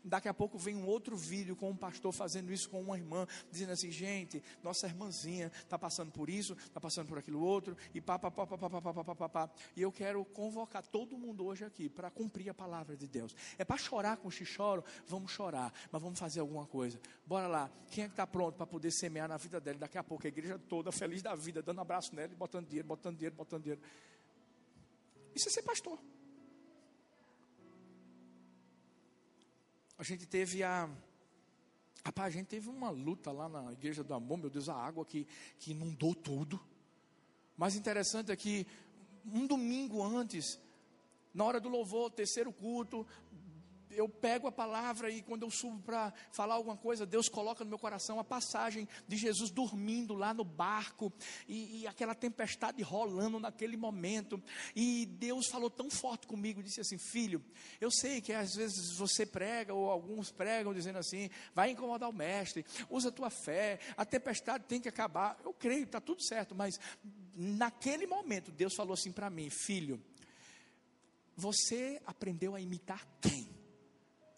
Daqui a pouco vem um outro vídeo com um pastor fazendo isso com uma irmã, dizendo assim: gente, nossa irmãzinha está passando por isso, está passando por aquilo outro, e pá, pá, pá, pá, pá, pá, pá, pá, pá. E eu quero convocar todo mundo hoje aqui para cumprir a palavra de Deus. É para chorar com o choro, vamos chorar, mas vamos fazer alguma coisa. Bora lá. Quem é que está pronto para poder semear na vida dela? Daqui a pouco a igreja toda feliz da vida, dando abraço nela, botando dinheiro, botando dinheiro, botando dinheiro. Isso é ser pastor. A gente teve a. Rapaz, a gente teve uma luta lá na Igreja do Amor, meu Deus, a água que, que inundou tudo. Mais interessante é que um domingo antes, na hora do louvor, terceiro culto, eu pego a palavra e quando eu subo para falar alguma coisa, Deus coloca no meu coração a passagem de Jesus dormindo lá no barco e, e, aquela tempestade rolando naquele momento. E Deus falou tão forte comigo, disse assim: Filho, eu sei que às vezes você prega ou alguns pregam dizendo assim, vai incomodar o mestre, usa a tua fé, a tempestade tem que acabar. Eu creio, está tudo certo, mas naquele momento Deus falou assim para mim: Filho, você aprendeu a imitar quem?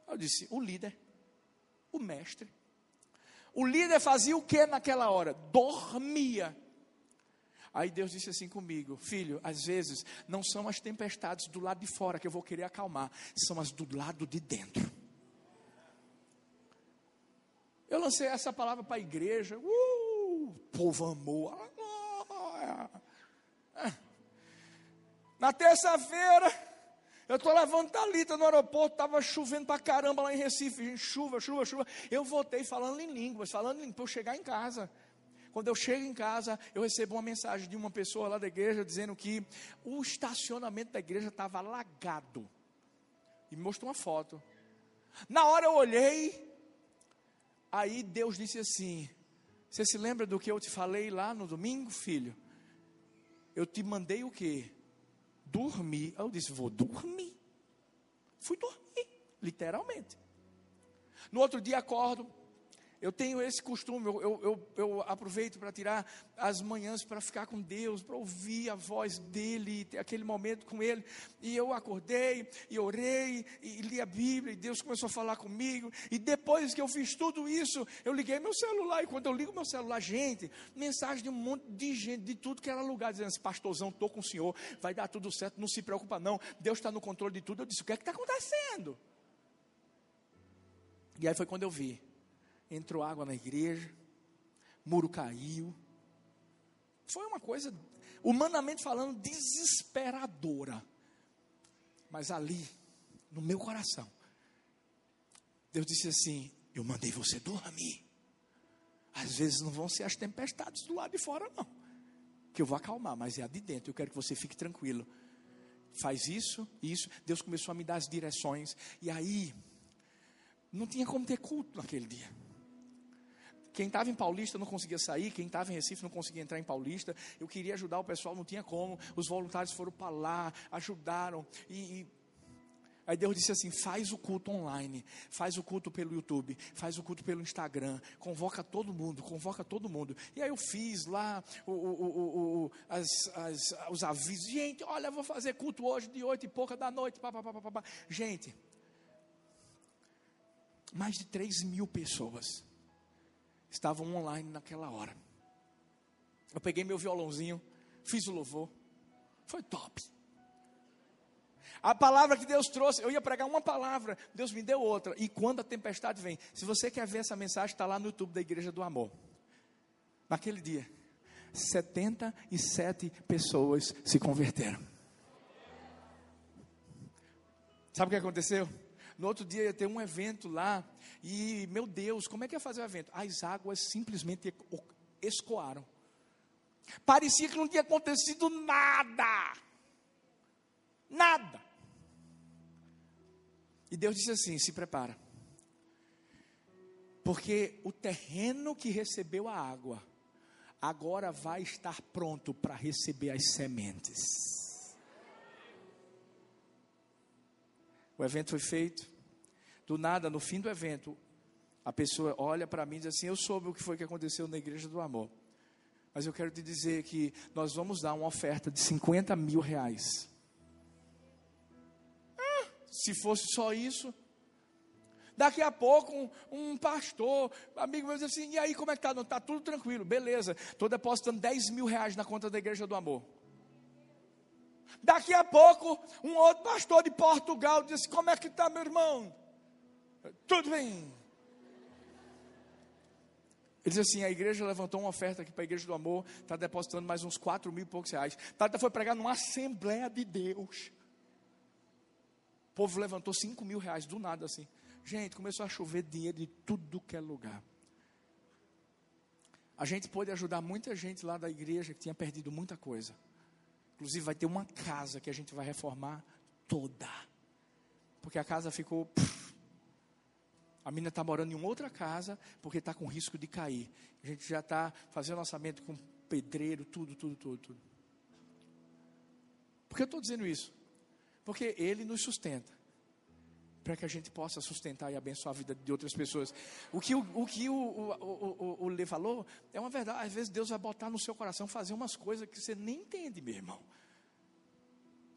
Eu disse: o líder, o mestre. O líder fazia o que naquela hora? Dormia. Aí Deus disse assim comigo: Filho, às vezes não são as tempestades do lado de fora que eu vou querer acalmar, são as do lado de dentro. Eu lancei essa palavra para a igreja, uh, o povo amou. Na terça-feira, eu estou levando Thalita no aeroporto, estava chovendo para caramba lá em Recife, chuva, chuva, chuva. Eu voltei falando em línguas, falando em para eu chegar em casa. Quando eu chego em casa, eu recebo uma mensagem de uma pessoa lá da igreja dizendo que o estacionamento da igreja estava alagado. E me mostrou uma foto. Na hora eu olhei, aí Deus disse assim: Você se lembra do que eu te falei lá no domingo, filho? Eu te mandei o quê? Dormir. Eu disse: Vou dormir. Fui dormir, literalmente. No outro dia acordo, eu tenho esse costume, eu, eu, eu, aproveito para tirar as manhãs para ficar com Deus, para ouvir a voz dEle, ter aquele momento com Ele. E eu acordei, e orei, e li a Bíblia, e Deus começou a falar comigo. E depois que eu fiz tudo isso, eu liguei meu celular. E quando eu ligo meu celular, gente, mensagem de um monte de gente, de tudo que era lugar, dizendo assim: Pastorzão, estou com o Senhor, vai dar tudo certo, não se preocupa não, Deus está no controle de tudo. Eu disse: O que é que está acontecendo? E aí foi quando eu vi entrou água na igreja, muro caiu. Foi uma coisa, humanamente falando, desesperadora. Mas ali, no meu coração, Deus disse assim: Eu mandei você dormir. Às vezes não vão ser as tempestades do lado de fora, não. Que eu vou acalmar, mas é a de dentro. Eu quero que você fique tranquilo. Faz isso, isso. Deus começou a me dar as direções. E aí, não tinha como ter culto naquele dia. Quem estava em Paulista não conseguia sair, quem estava em Recife não conseguia entrar em Paulista. Eu queria ajudar o pessoal, não tinha como. Os voluntários foram para lá, ajudaram. E, e Aí Deus disse assim: faz o culto online, faz o culto pelo YouTube, faz o culto pelo Instagram, convoca todo mundo, convoca todo mundo. E aí eu fiz lá o, o, o, as, as, os avisos: gente, olha, vou fazer culto hoje de oito e pouca da noite. Pá, pá, pá, pá, pá. Gente, mais de três mil pessoas estavam online naquela hora. Eu peguei meu violãozinho, fiz o louvor, foi top. A palavra que Deus trouxe, eu ia pregar uma palavra, Deus me deu outra. E quando a tempestade vem, se você quer ver essa mensagem, está lá no YouTube da Igreja do Amor. Naquele dia, 77 pessoas se converteram. Sabe o que aconteceu? No outro dia ia ter um evento lá, e meu Deus, como é que ia fazer o evento? As águas simplesmente escoaram. Parecia que não tinha acontecido nada. Nada. E Deus disse assim: se prepara. Porque o terreno que recebeu a água, agora vai estar pronto para receber as sementes. O evento foi feito. Do nada, no fim do evento, a pessoa olha para mim e diz assim: Eu soube o que foi que aconteceu na igreja do amor. Mas eu quero te dizer que nós vamos dar uma oferta de 50 mil reais se fosse só isso. Daqui a pouco, um, um, pastor, amigo meu, diz assim: e aí, como é que está? Não, está tudo tranquilo, beleza. Estou depositando 10 mil reais na conta da Igreja do Amor. Daqui a pouco, um outro pastor de Portugal disse: Como é que está, meu irmão? Tudo bem. Ele diz assim: a igreja levantou uma oferta aqui para a igreja do amor, está depositando mais uns 4 mil e poucos reais. Tata foi pregar numa Assembleia de Deus. O povo levantou 5 mil reais do nada assim. Gente, começou a chover dinheiro de tudo que é lugar. A gente pode ajudar muita gente lá da igreja que tinha perdido muita coisa. Inclusive, vai ter uma casa que a gente vai reformar toda. Porque a casa ficou. A menina está morando em outra casa porque está com risco de cair. A gente já está fazendo orçamento com pedreiro, tudo, tudo, tudo, tudo. Por que eu estou dizendo isso? Porque Ele nos sustenta. Para que a gente possa sustentar e abençoar a vida de outras pessoas. O que o, o, que o, o, o, o Lê falou é uma verdade. Às vezes Deus vai botar no seu coração fazer umas coisas que você nem entende, meu irmão.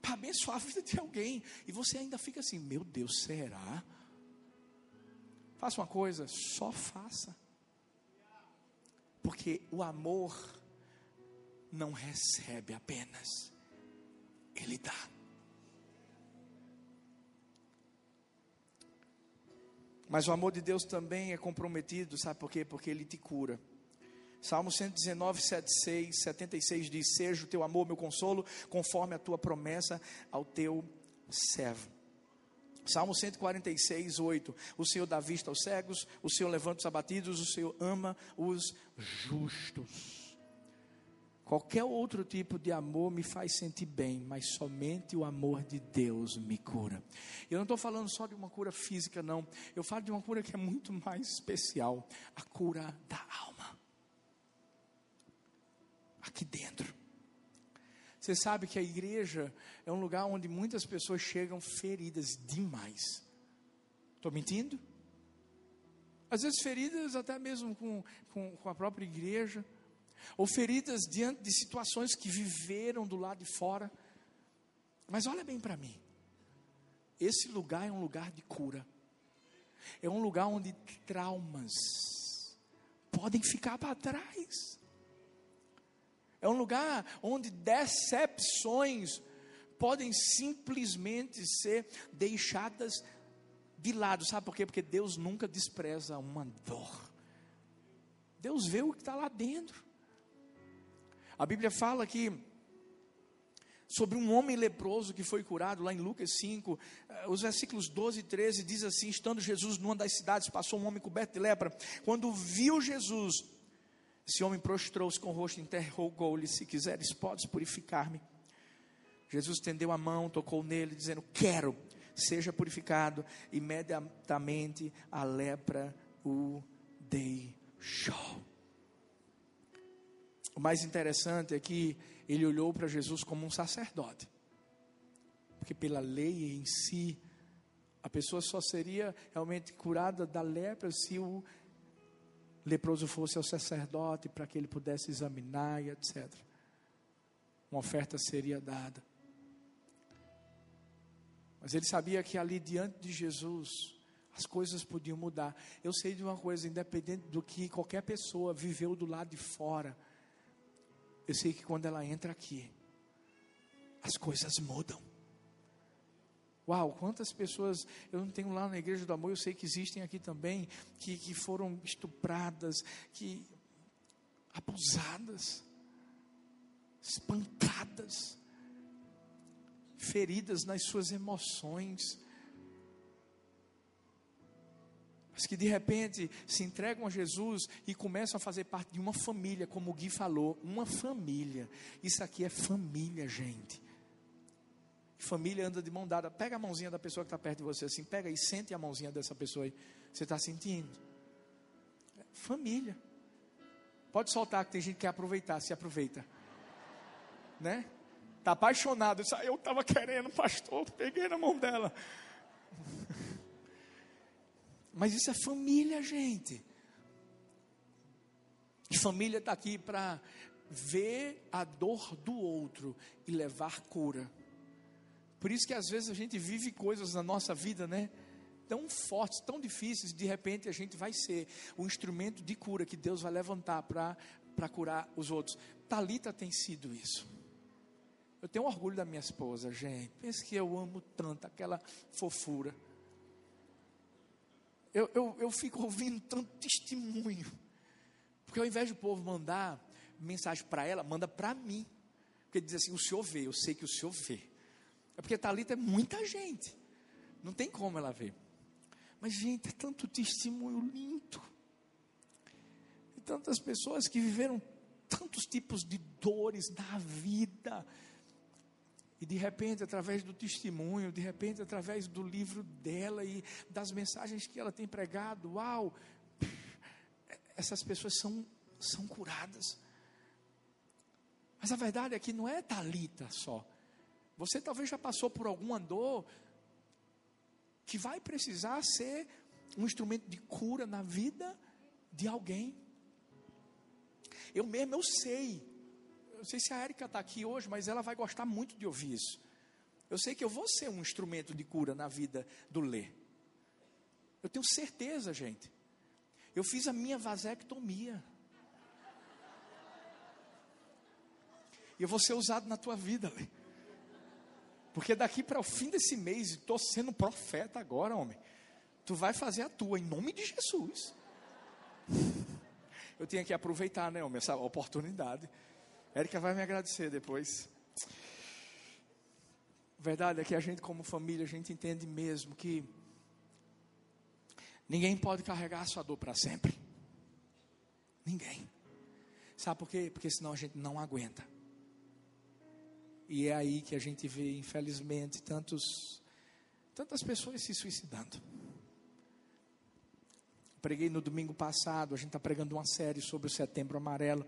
Para abençoar a vida de alguém. E você ainda fica assim: Meu Deus, será? Faça uma coisa, só faça. Porque o amor não recebe apenas, ele dá. Mas o amor de Deus também é comprometido, sabe por quê? Porque ele te cura. Salmo 119, 76, 76 diz: Seja o teu amor meu consolo, conforme a tua promessa ao teu servo. Salmo 146, 8: O Senhor dá vista aos cegos, o Senhor levanta os abatidos, o Senhor ama os justos. Qualquer outro tipo de amor me faz sentir bem, mas somente o amor de Deus me cura. Eu não estou falando só de uma cura física, não. Eu falo de uma cura que é muito mais especial a cura da alma. Aqui dentro. Você sabe que a igreja é um lugar onde muitas pessoas chegam feridas demais. Estou mentindo? Às vezes feridas até mesmo com, com, com a própria igreja ou feridas diante de situações que viveram do lado de fora. Mas olha bem para mim. Esse lugar é um lugar de cura. É um lugar onde traumas podem ficar para trás. É um lugar onde decepções podem simplesmente ser deixadas de lado. Sabe por quê? Porque Deus nunca despreza uma dor. Deus vê o que está lá dentro. A Bíblia fala que sobre um homem leproso que foi curado, lá em Lucas 5, eh, os versículos 12 e 13 diz assim: Estando Jesus numa das cidades, passou um homem coberto de lepra. Quando viu Jesus, esse homem prostrou-se com o rosto, interrogou-lhe: Se quiseres, podes purificar-me. Jesus estendeu a mão, tocou nele, dizendo: Quero, seja purificado. Imediatamente a lepra o deixou. O mais interessante é que ele olhou para Jesus como um sacerdote. Porque pela lei em si, a pessoa só seria realmente curada da lepra se o leproso fosse ao sacerdote para que ele pudesse examinar e etc. Uma oferta seria dada. Mas ele sabia que ali diante de Jesus, as coisas podiam mudar. Eu sei de uma coisa, independente do que qualquer pessoa viveu do lado de fora, eu sei que quando ela entra aqui, as coisas mudam. Uau, quantas pessoas eu não tenho lá na Igreja do Amor, eu sei que existem aqui também, que, que foram estupradas, que abusadas, espancadas, feridas nas suas emoções, que de repente se entregam a Jesus e começam a fazer parte de uma família, como o Gui falou, uma família. Isso aqui é família, gente. Família anda de mão dada. Pega a mãozinha da pessoa que está perto de você assim, pega e sente a mãozinha dessa pessoa aí. Você está sentindo? Família. Pode soltar que tem gente que quer aproveitar, se aproveita. Né? Está apaixonado. Eu estava querendo, pastor, peguei na mão dela. Mas isso é família, gente. E família está aqui para ver a dor do outro e levar cura. Por isso que às vezes a gente vive coisas na nossa vida, né? Tão fortes, tão difíceis, de repente a gente vai ser o instrumento de cura que Deus vai levantar para curar os outros. Talita tem sido isso. Eu tenho orgulho da minha esposa, gente. Pensa que eu amo tanto aquela fofura. Eu, eu, eu fico ouvindo tanto testemunho. Porque ao invés do povo mandar mensagem para ela, manda para mim. Porque diz assim: o senhor vê, eu sei que o senhor vê. É porque Talita é muita gente. Não tem como ela ver. Mas, gente, é tanto testemunho lindo. E tantas pessoas que viveram tantos tipos de dores na vida e de repente, através do testemunho, de repente, através do livro dela e das mensagens que ela tem pregado, uau, essas pessoas são, são curadas. Mas a verdade é que não é talita só. Você talvez já passou por alguma dor que vai precisar ser um instrumento de cura na vida de alguém. Eu mesmo eu sei sei se a Érica está aqui hoje, mas ela vai gostar muito de ouvir isso. Eu sei que eu vou ser um instrumento de cura na vida do Lê. Eu tenho certeza, gente. Eu fiz a minha vasectomia. E eu vou ser usado na tua vida, Lê. Porque daqui para o fim desse mês, estou sendo profeta agora, homem. Tu vai fazer a tua, em nome de Jesus. Eu tinha que aproveitar, né, homem, essa oportunidade. Érica vai me agradecer depois. Verdade é que a gente, como família, a gente entende mesmo que ninguém pode carregar a sua dor para sempre. Ninguém. Sabe por quê? Porque senão a gente não aguenta. E é aí que a gente vê, infelizmente, tantos, tantas pessoas se suicidando. Preguei no domingo passado, a gente está pregando uma série sobre o Setembro Amarelo.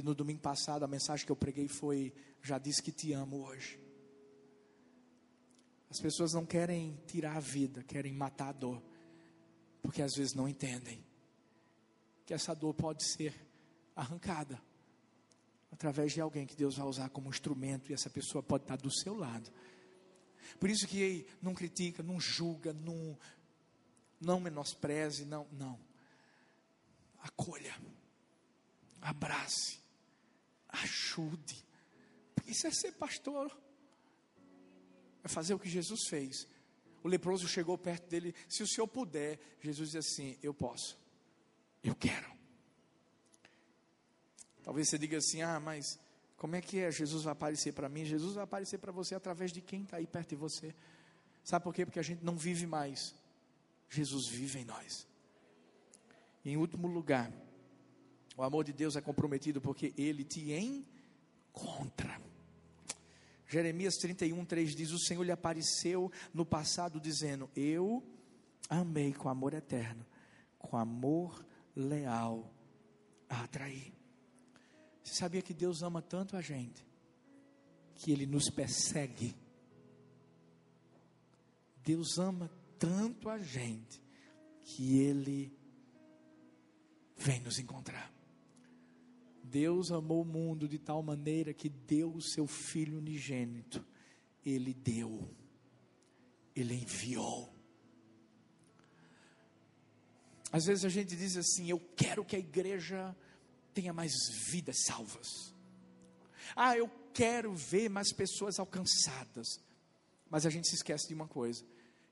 E no domingo passado a mensagem que eu preguei foi: Já disse que te amo hoje. As pessoas não querem tirar a vida, querem matar a dor, porque às vezes não entendem que essa dor pode ser arrancada através de alguém que Deus vai usar como instrumento e essa pessoa pode estar do seu lado. Por isso que não critica, não julga, não, não menospreze, não, não. Acolha, abrace, ajude. Isso é ser pastor. É fazer o que Jesus fez. O leproso chegou perto dele. Se o senhor puder, Jesus diz assim: Eu posso. Eu quero. Talvez você diga assim: Ah, mas como é que é? Jesus vai aparecer para mim? Jesus vai aparecer para você através de quem está aí perto de você. Sabe por quê? Porque a gente não vive mais. Jesus vive em nós. E em último lugar, o amor de Deus é comprometido porque ele te encontra. Jeremias 31, 3 diz: O Senhor lhe apareceu no passado, dizendo: Eu amei com amor eterno, com amor leal a atrair. Você sabia que Deus ama tanto a gente, que Ele nos persegue? Deus ama tanto a gente, que Ele vem nos encontrar. Deus amou o mundo de tal maneira que deu o seu Filho unigênito. Ele deu, Ele enviou. Às vezes a gente diz assim: eu quero que a igreja tenha mais vidas salvas. Ah, eu quero ver mais pessoas alcançadas. Mas a gente se esquece de uma coisa: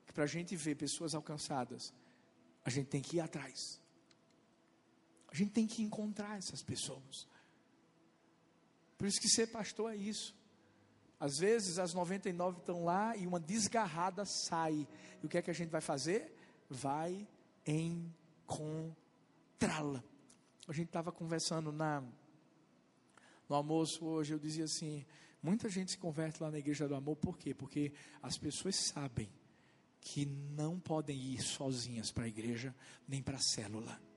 que para a gente ver pessoas alcançadas, a gente tem que ir atrás. A gente tem que encontrar essas pessoas. Por isso que ser pastor é isso. Às vezes as 99 estão lá e uma desgarrada sai. E o que é que a gente vai fazer? Vai encontrá-la. A gente estava conversando na, no almoço hoje, eu dizia assim: muita gente se converte lá na igreja do amor, por quê? Porque as pessoas sabem que não podem ir sozinhas para a igreja nem para a célula.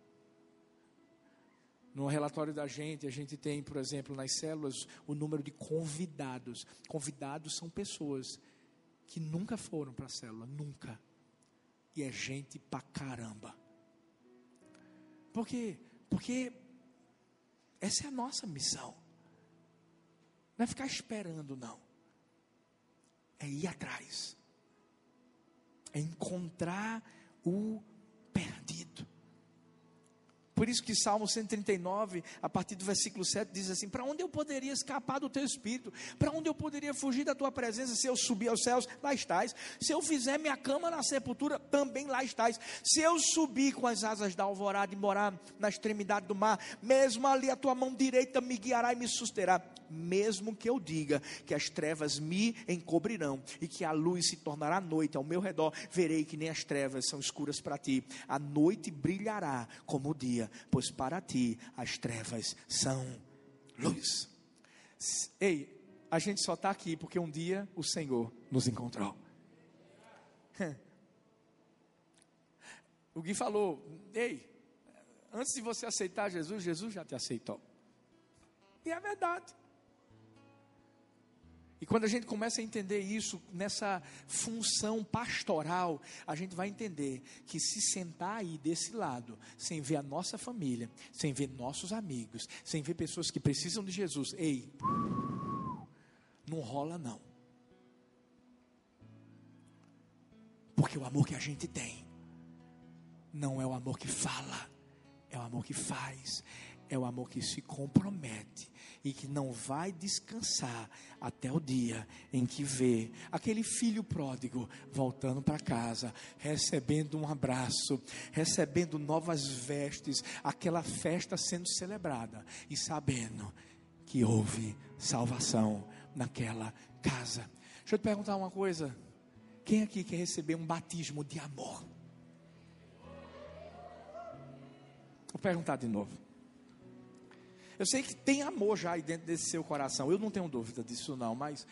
No relatório da gente, a gente tem, por exemplo, nas células, o número de convidados. Convidados são pessoas que nunca foram para a célula, nunca. E é gente pra caramba. Por quê? Porque essa é a nossa missão. Não é ficar esperando, não. É ir atrás. É encontrar o perdido. Por isso que Salmo 139, a partir do versículo 7, diz assim: Para onde eu poderia escapar do teu espírito? Para onde eu poderia fugir da tua presença? Se eu subir aos céus, lá estás. Se eu fizer minha cama na sepultura, também lá estás. Se eu subir com as asas da alvorada e morar na extremidade do mar, mesmo ali a tua mão direita me guiará e me susterá. Mesmo que eu diga que as trevas me encobrirão e que a luz se tornará noite ao meu redor, verei que nem as trevas são escuras para ti. A noite brilhará como o dia pois para ti as trevas são luz. Ei, a gente só está aqui porque um dia o Senhor nos encontrou. O Gui falou: Ei, antes de você aceitar Jesus, Jesus já te aceitou. E é verdade. E quando a gente começa a entender isso, nessa função pastoral, a gente vai entender que se sentar aí desse lado, sem ver a nossa família, sem ver nossos amigos, sem ver pessoas que precisam de Jesus, ei, não rola não. Porque o amor que a gente tem não é o amor que fala, é o amor que faz, é o amor que se compromete e que não vai descansar até o dia em que vê aquele filho pródigo voltando para casa, recebendo um abraço, recebendo novas vestes, aquela festa sendo celebrada e sabendo que houve salvação naquela casa. Deixa eu te perguntar uma coisa. Quem aqui quer receber um batismo de amor? Vou perguntar de novo. Eu sei que tem amor já aí dentro desse seu coração. Eu não tenho dúvida disso não, mas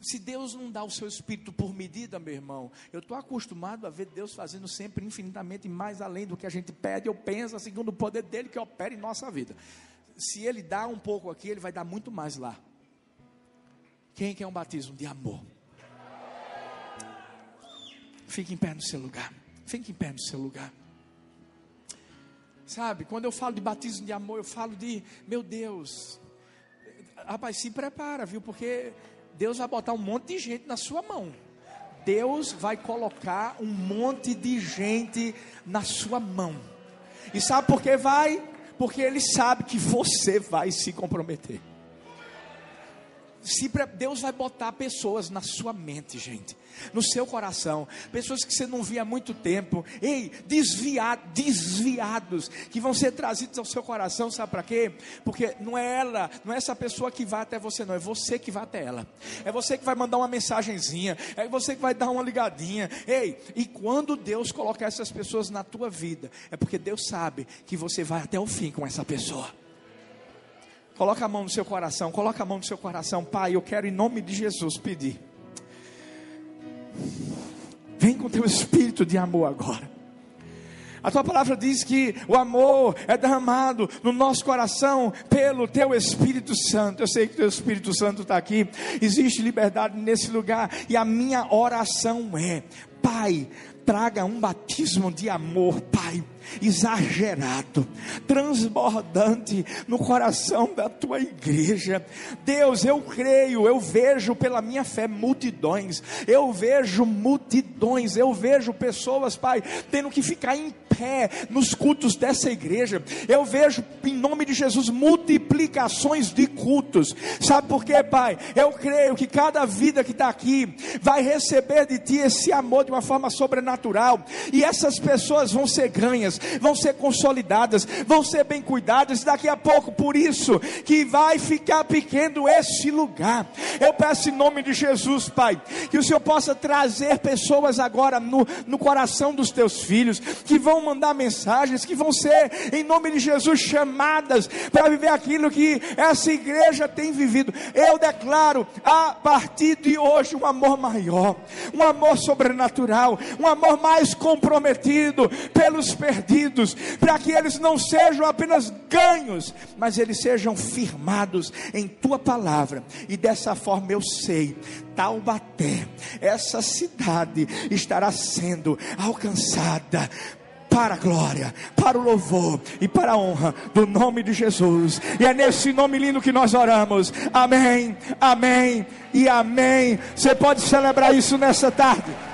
se Deus não dá o seu espírito por medida, meu irmão, eu estou acostumado a ver Deus fazendo sempre infinitamente mais além do que a gente pede ou pensa, segundo o poder dele que opera em nossa vida. Se ele dá um pouco aqui, ele vai dar muito mais lá. Quem quer um batismo de amor? Fique em pé no seu lugar. Fique em pé no seu lugar. Sabe, quando eu falo de batismo de amor, eu falo de, meu Deus, rapaz, se prepara, viu? Porque Deus vai botar um monte de gente na sua mão. Deus vai colocar um monte de gente na sua mão. E sabe por que vai? Porque Ele sabe que você vai se comprometer se Deus vai botar pessoas na sua mente, gente, no seu coração, pessoas que você não via há muito tempo, ei, desviados, que vão ser trazidos ao seu coração, sabe para quê? Porque não é ela, não é essa pessoa que vai até você, não, é você que vai até ela, é você que vai mandar uma mensagenzinha, é você que vai dar uma ligadinha, ei, e quando Deus colocar essas pessoas na tua vida, é porque Deus sabe que você vai até o fim com essa pessoa. Coloca a mão no seu coração, coloca a mão no seu coração, Pai. Eu quero em nome de Jesus pedir. Vem com teu espírito de amor agora. A tua palavra diz que o amor é derramado no nosso coração pelo teu Espírito Santo. Eu sei que o teu Espírito Santo está aqui. Existe liberdade nesse lugar. E a minha oração é: Pai, traga um batismo de amor, Pai exagerado, transbordante no coração da tua igreja. Deus, eu creio, eu vejo pela minha fé multidões, eu vejo multidões, eu vejo pessoas, Pai, tendo que ficar em pé nos cultos dessa igreja. Eu vejo, em nome de Jesus, multiplicações de cultos. Sabe por quê, Pai? Eu creio que cada vida que está aqui vai receber de Ti esse amor de uma forma sobrenatural. E essas pessoas vão ser ganhas, vão ser consolidadas, vão ser bem cuidadas. Daqui a pouco, por isso, que vai ficar pequeno esse lugar. Eu peço em nome de Jesus, Pai, que o Senhor possa trazer pessoas agora no, no coração dos teus filhos, que vão mandar mensagens, que vão ser, em nome de Jesus, chamadas para viver aquilo que essa igreja tem vivido. Eu declaro a partir de hoje um amor maior, um amor sobrenatural, um amor mais comprometido pelos perdidos, para que eles não sejam apenas ganhos, mas eles sejam firmados em tua palavra. E dessa forma eu sei, Taubaté, essa cidade estará sendo alcançada para a glória, para o louvor e para a honra do nome de Jesus. E é nesse nome lindo que nós oramos. Amém, amém e amém. Você pode celebrar isso nessa tarde.